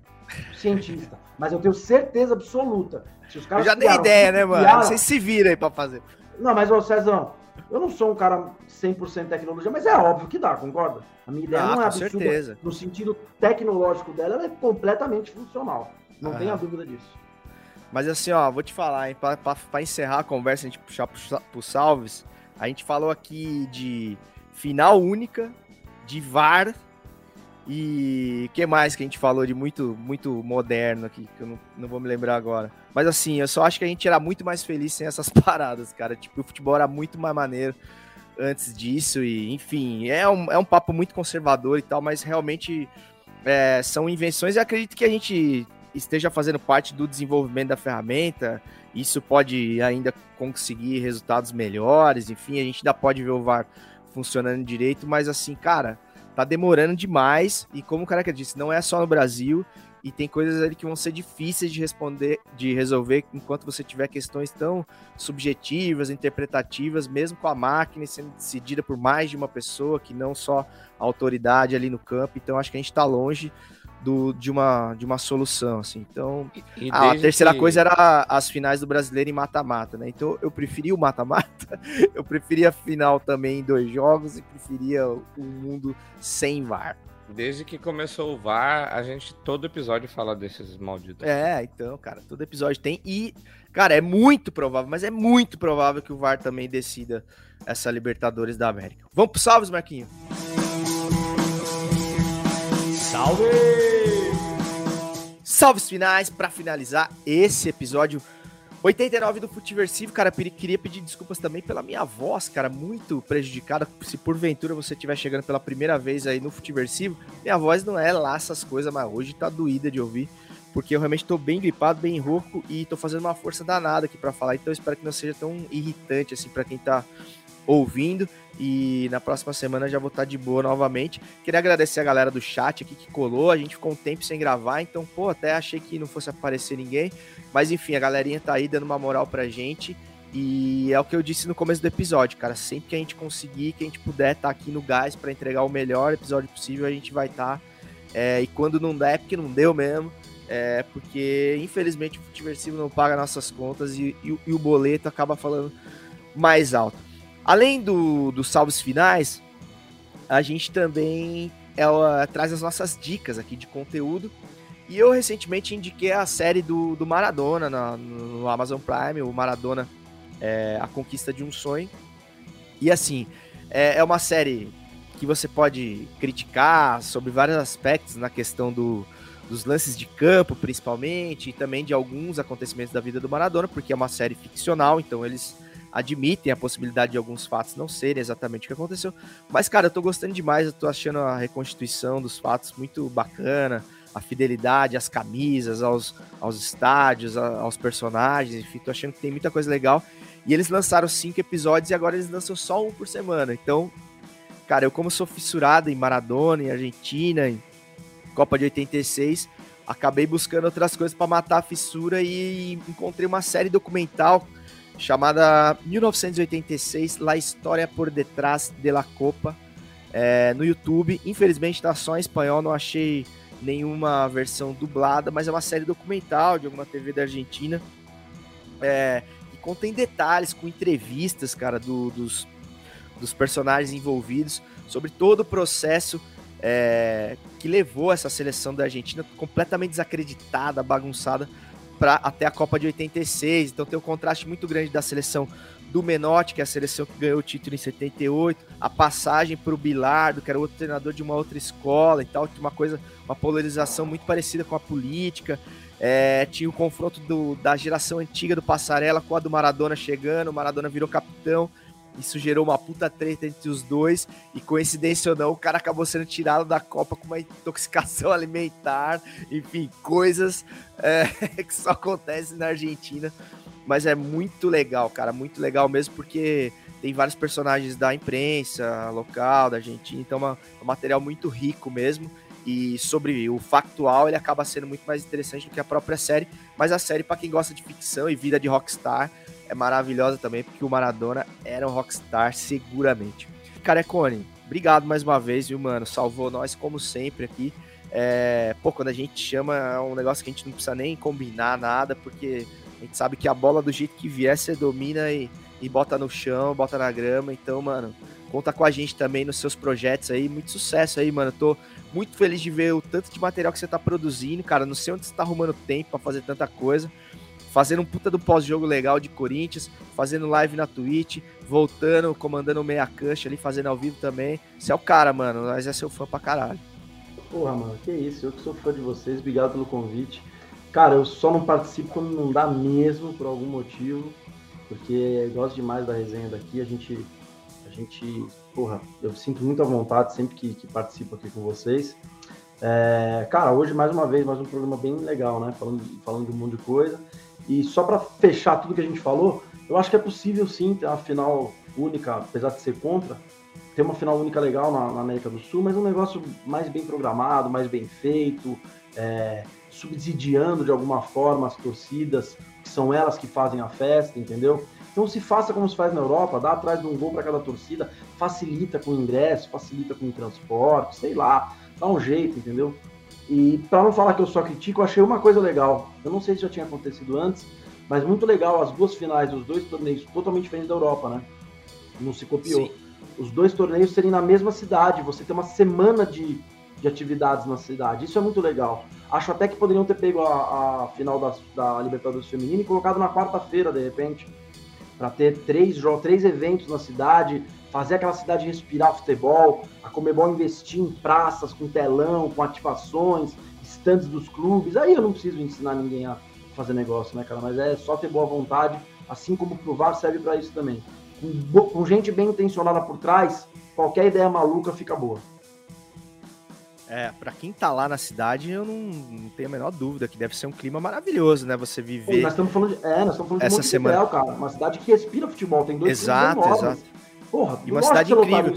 cientista, mas eu tenho certeza absoluta. Eu já dei ideia, né, mano? criaram- Vocês se viram aí pra fazer. não, mas, ô Cezão, eu não sou um cara 100% tecnologia, mas é óbvio que dá, concorda? A minha ideia Ah, não é com absurda. certeza. No sentido tecnológico dela, ela é completamente funcional. Não Ah. tenha dúvida disso. Mas assim, ó, vou te falar, hein, pra, pra- pra encerrar a conversa, a gente puxar pro, pro Salves, a gente falou aqui de final única, de VAR e que mais que a gente falou de muito muito moderno aqui, que eu não, não vou me lembrar agora. Mas assim, eu só acho que a gente era muito mais feliz sem essas [laughs] paradas, cara. Tipo, o futebol era muito mais maneiro antes disso e, enfim, é um, é um papo muito conservador e tal, mas realmente é, são invenções e acredito que a gente esteja fazendo parte do desenvolvimento da ferramenta, isso pode ainda conseguir resultados melhores, enfim, a gente ainda pode ver o VAR funcionando direito, mas assim, cara, tá demorando demais. E como o cara que disse, não é só no Brasil. E tem coisas ali que vão ser difíceis de responder, de resolver enquanto você tiver questões tão subjetivas, interpretativas, mesmo com a máquina sendo decidida por mais de uma pessoa, que não só a autoridade ali no campo. Então acho que a gente tá longe do, de, uma, de uma solução, assim. Então, E ah, a terceira que- coisa era as finais do brasileiro em mata-mata, né? Então eu preferia o mata-mata, [laughs] eu preferia a final também em dois jogos e preferia o mundo sem VAR. Desde que começou o VAR, a gente todo episódio fala desses malditos. É, então, cara, todo episódio tem. E, cara, é muito provável, mas é muito provável que o VAR também decida essa Libertadores da América. Vamos pro salves, Marquinho? Salve! Salves finais para finalizar esse episódio 89 do Futiversivo, cara, queria pedir desculpas também pela minha voz, cara, muito prejudicada. Se porventura você estiver chegando pela primeira vez aí no Futiversivo, minha voz não é lá essas coisas, mas hoje tá doída de ouvir, porque eu realmente tô bem gripado, bem rouco e tô fazendo uma força danada aqui para falar, então espero que não seja tão irritante assim para quem tá ouvindo. E na próxima semana já vou estar de boa novamente. Queria agradecer a galera do chat aqui que colou. A gente ficou um tempo sem gravar, então, pô, até achei que não fosse aparecer ninguém. Mas enfim, a galerinha tá aí dando uma moral pra gente. E é o que eu disse no começo do episódio, cara. Sempre que a gente conseguir, que a gente puder estar aqui no gás para entregar o melhor episódio possível, a gente vai estar. e quando não der, é porque não deu mesmo. É porque, infelizmente, o Futiversivo não paga nossas contas e, e e o boleto acaba falando mais alto. Além do, dos salves finais, a gente também ó, traz as nossas dicas aqui de conteúdo. E eu recentemente indiquei a série do, do Maradona na- no Amazon Prime, o Maradona é, A Conquista de um Sonho. E assim, é, é uma série que você pode criticar sobre vários aspectos na questão do, dos lances de campo, principalmente, e também de alguns acontecimentos da vida do Maradona, porque é uma série ficcional, então eles admitem a possibilidade de alguns fatos não serem exatamente o que aconteceu. Mas, cara, eu tô gostando demais, eu tô achando a reconstituição dos fatos muito bacana, a fidelidade às camisas, aos, aos estádios, a- aos personagens, enfim, tô achando que tem muita coisa legal. E eles lançaram cinco episódios e agora eles lançam só um por semana. Então, cara, eu como sou fissurado em Maradona, em Argentina, em Copa de 86, acabei buscando outras coisas para matar a fissura e encontrei uma série documental chamada 1986, La História por Detrás de la Copa, é, no YouTube. Infelizmente tá só em espanhol, não achei nenhuma versão dublada, mas é uma série documental de alguma TV da Argentina. É, e contém detalhes, com entrevistas, cara, do- dos, dos personagens envolvidos, sobre todo o processo é, que levou essa seleção da Argentina completamente desacreditada, bagunçada, para até a Copa de 86. Então tem um contraste muito grande da seleção do Menotti, que é a seleção que ganhou o título em 78, a passagem para o Bilardo, que era outro treinador de uma outra escola e tal, tinha uma coisa, uma polarização muito parecida com a política. É, tinha o confronto do- da geração antiga do Passarela com a do Maradona chegando, o Maradona virou capitão. Isso gerou uma puta treta entre os dois. E coincidência ou não, o cara acabou sendo tirado da Copa com uma intoxicação [laughs] alimentar. Enfim, coisas é, [laughs] que só acontecem na Argentina. Mas é muito legal, cara. Muito legal mesmo, porque tem vários personagens da imprensa local, da Argentina. Então é, é um material muito rico mesmo e sobre o factual ele acaba sendo muito mais interessante do que a própria série, mas a série para quem gosta de ficção e vida de rockstar é maravilhosa também, porque o Maradona era um rockstar seguramente. Carecone, obrigado mais uma vez, viu, mano? Salvou nós como sempre aqui. É, pô, quando a gente chama é um negócio que a gente não precisa nem combinar nada, porque a gente sabe que a bola do jeito que vier, você domina e, e bota no chão, bota na grama. Então, mano, conta com a gente também nos seus projetos aí. Muito sucesso aí, mano. Tô muito feliz de ver o tanto de material que você tá produzindo, cara. Não sei onde você tá arrumando tempo para fazer tanta coisa. Fazendo um puta do pós-jogo legal de Corinthians, fazendo live na Twitch, voltando, comandando o meia cancha ali, fazendo ao vivo também. Você é o cara, mano. Nós é seu fã pra caralho. Porra, mano, que isso. Eu que sou fã de vocês. Obrigado pelo convite. Cara, eu só não participo quando não dá mesmo, por algum motivo. Porque gosto demais da resenha daqui. A gente gente, porra, eu sinto muita vontade sempre que, que participo aqui com vocês. É, cara, hoje mais uma vez, mais um programa bem legal, né? Falando, falando de um monte de coisa. E só para fechar tudo que a gente falou, eu acho que é possível sim ter uma final única, apesar de ser contra, ter uma final única legal na, na América do Sul, mas um negócio mais bem programado, mais bem feito, é, subsidiando de alguma forma as torcidas, que são elas que fazem a festa, entendeu? Então se faça como se faz na Europa, dá atrás de um gol para cada torcida, facilita com o ingresso, facilita com o transporte, sei lá, dá um jeito, entendeu? E para não falar que eu só critico, eu achei uma coisa legal. Eu não sei se já tinha acontecido antes, mas muito legal as duas finais dos dois torneios totalmente diferentes da Europa, né? Não se copiou. Sim. Os dois torneios serem na mesma cidade, você tem uma semana de, de atividades na cidade. Isso é muito legal. Acho até que poderiam ter pego a, a final da, da Libertadores Feminina e colocado na quarta-feira, de repente para ter três, três eventos na cidade, fazer aquela cidade respirar futebol, a Comebol investir em praças com telão, com ativações, estantes dos clubes. Aí eu não preciso ensinar ninguém a fazer negócio, né, cara? Mas é só ter boa vontade, assim como provar serve para isso também. Com, com gente bem intencionada por trás, qualquer ideia maluca fica boa. É, pra quem tá lá na cidade, eu não, não, tenho a menor dúvida que deve ser um clima maravilhoso, né? Você viver. Pô, nós estamos falando de, é, nós estamos falando de essa semana... Montevideo, cara. Uma cidade que respira futebol, tem dois Exato, exato. Porra, e uma cidade incrível.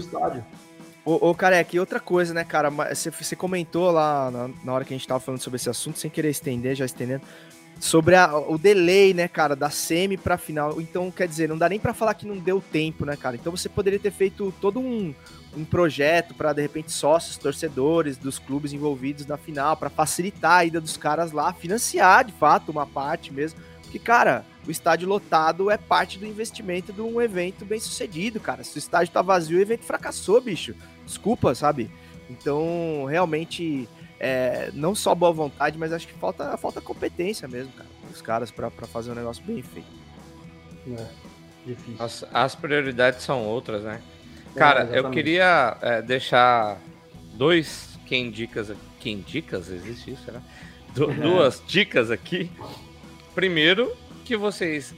Ô, ô, Careca, e outra coisa, né, cara? Você, você comentou lá na, na, hora que a gente tava falando sobre esse assunto, sem querer estender, já estendendo, sobre a, o delay, né, cara, da semi pra final. Então, quer dizer, não dá nem para falar que não deu tempo, né, cara? Então você poderia ter feito todo um um projeto para de repente sócios, torcedores dos clubes envolvidos na final, para facilitar a ida dos caras lá, financiar de fato uma parte mesmo. Porque, cara, o estádio lotado é parte do investimento de um evento bem sucedido, cara. Se o estádio tá vazio, o evento fracassou, bicho. Desculpa, sabe? Então, realmente, é, não só boa vontade, mas acho que falta, falta competência mesmo, cara, os caras para fazer um negócio bem feito. É, difícil. As, as prioridades são outras, né? Cara, é, eu queria é, deixar dois quem dicas quem dicas existe isso, né? Du duas dicas aqui. Primeiro, que vocês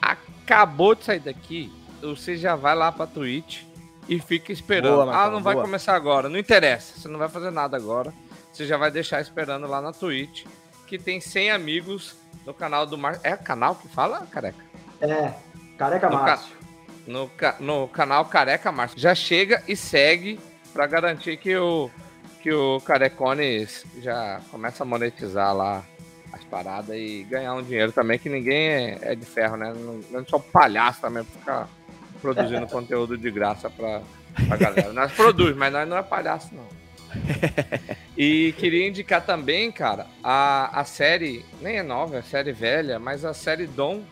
acabou de sair daqui, você já vai lá para Twitch e fica esperando. Boa, ah, não vai começar agora, não interessa, você não vai fazer nada agora. Você já vai deixar esperando lá na Twitch, que tem 100 amigos no canal do Mar... É canal que fala, careca? É, Careca Márcio no, no canal Careca Márcio. Já chega e segue para garantir que o, que o Carecones já começa a monetizar lá as paradas e ganhar um dinheiro também, que ninguém é, é de ferro, né? Não, não é só palhaço também pra ficar produzindo [laughs] conteúdo de graça pra, pra galera. Nós produz, mas nós não é palhaço, não. [laughs] e queria indicar também, cara, a, a série, nem é nova, é série velha, mas a série Dom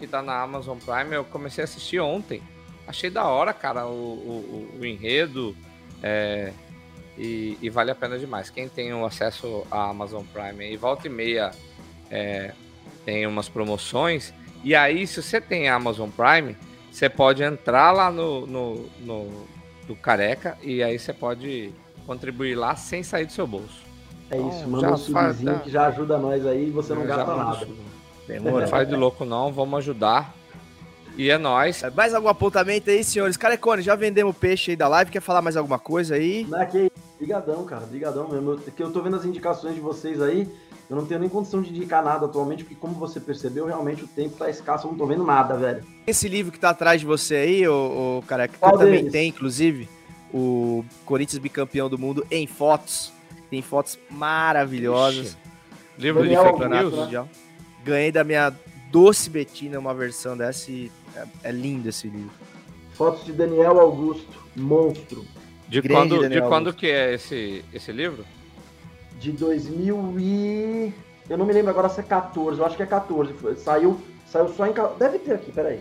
que tá na Amazon Prime, eu comecei a assistir ontem. Achei da hora, cara, o, o, o enredo. É, e, e, vale a pena demais. Quem tem o acesso à Amazon Prime e volta e meia é, tem umas promoções. E aí, se você tem a Amazon Prime, você pode entrar lá no, no, no do Careca e aí você pode contribuir lá sem sair do seu bolso. É isso, então, manda um subzinho que já ajuda nós aí e você não gasta nada. Demora. Não faz de louco não, vamos ajudar. E é nóis. É, Mais algum apontamento aí, senhores? Carecone, já vendemos peixe aí da live. Quer falar mais alguma coisa aí? Não é que Brigadão, cara, brigadão mesmo. Eu, que eu tô vendo as indicações de vocês aí, eu não tenho nem condição de indicar nada atualmente, porque como você percebeu, realmente o tempo tá escasso, eu não tô vendo nada, velho. Esse livro que tá atrás de você aí, o, Careca, que Qual eu também deles? tem, inclusive, o Corinthians bicampeão do mundo em fotos. Tem fotos maravilhosas. Livro Daniel de news. né? Mundial. Ganhei da minha doce Betina uma versão dessa e é, é lindo esse livro. Fotos de Daniel Augusto, monstro, De Grande quando, de Daniel quando Augusto. que é esse, esse livro? de 2000 e... Eu não me lembro agora se é 14, eu acho que é 14. Foi- Saiu, saiu só em... Deve ter aqui, peraí.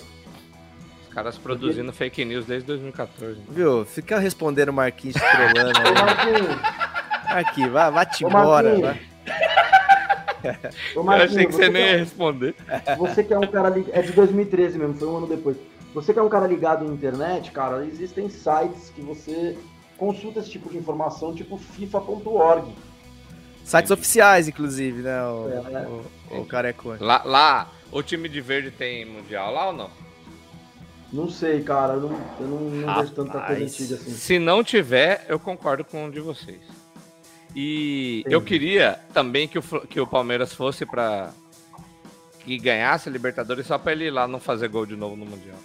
Os caras produzindo fake news desde 2014. Viu? Fica respondendo o Marquinhos trolando Ô, aí. Marquinhos, Aqui, vai, vai te Ô, embora. Eu achei que você que nem ia responder. Você que é um cara ligado. É de 2013 mesmo, foi um ano depois. Você que é um cara ligado em internet, cara, existem sites que você consulta esse tipo de informação, tipo FIFA.org. Sites oficiais, inclusive, né? O, É, né? o, o Carecone. Lá, lá, o time de verde tem mundial lá ou não? Não sei, cara, eu não, eu não, não vejo tanta coisa Rapaz. antiga assim. Se não tiver, eu concordo com um de vocês. E Entendi. eu queria também que o, que o Palmeiras fosse pra. que ganhasse a Libertadores só pra ele ir lá não fazer gol de novo no Mundial.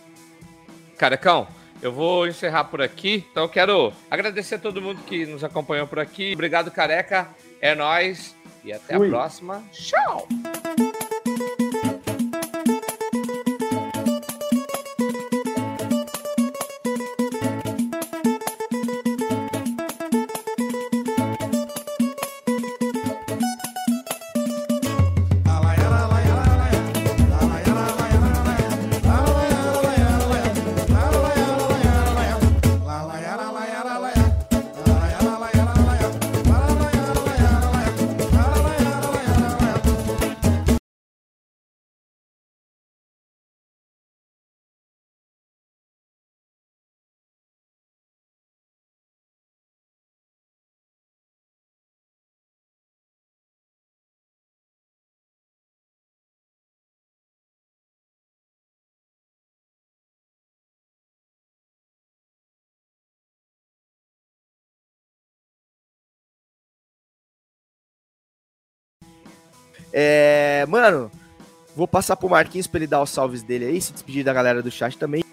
Carecão, eu vou encerrar por aqui. Então eu quero agradecer a todo mundo que nos acompanhou por aqui. Obrigado, Careca. É nóis. E até Fui. a próxima. Tchau! É, mano, vou passar pro Marquinhos pra ele dar os salves dele aí, se despedir da galera do chat também.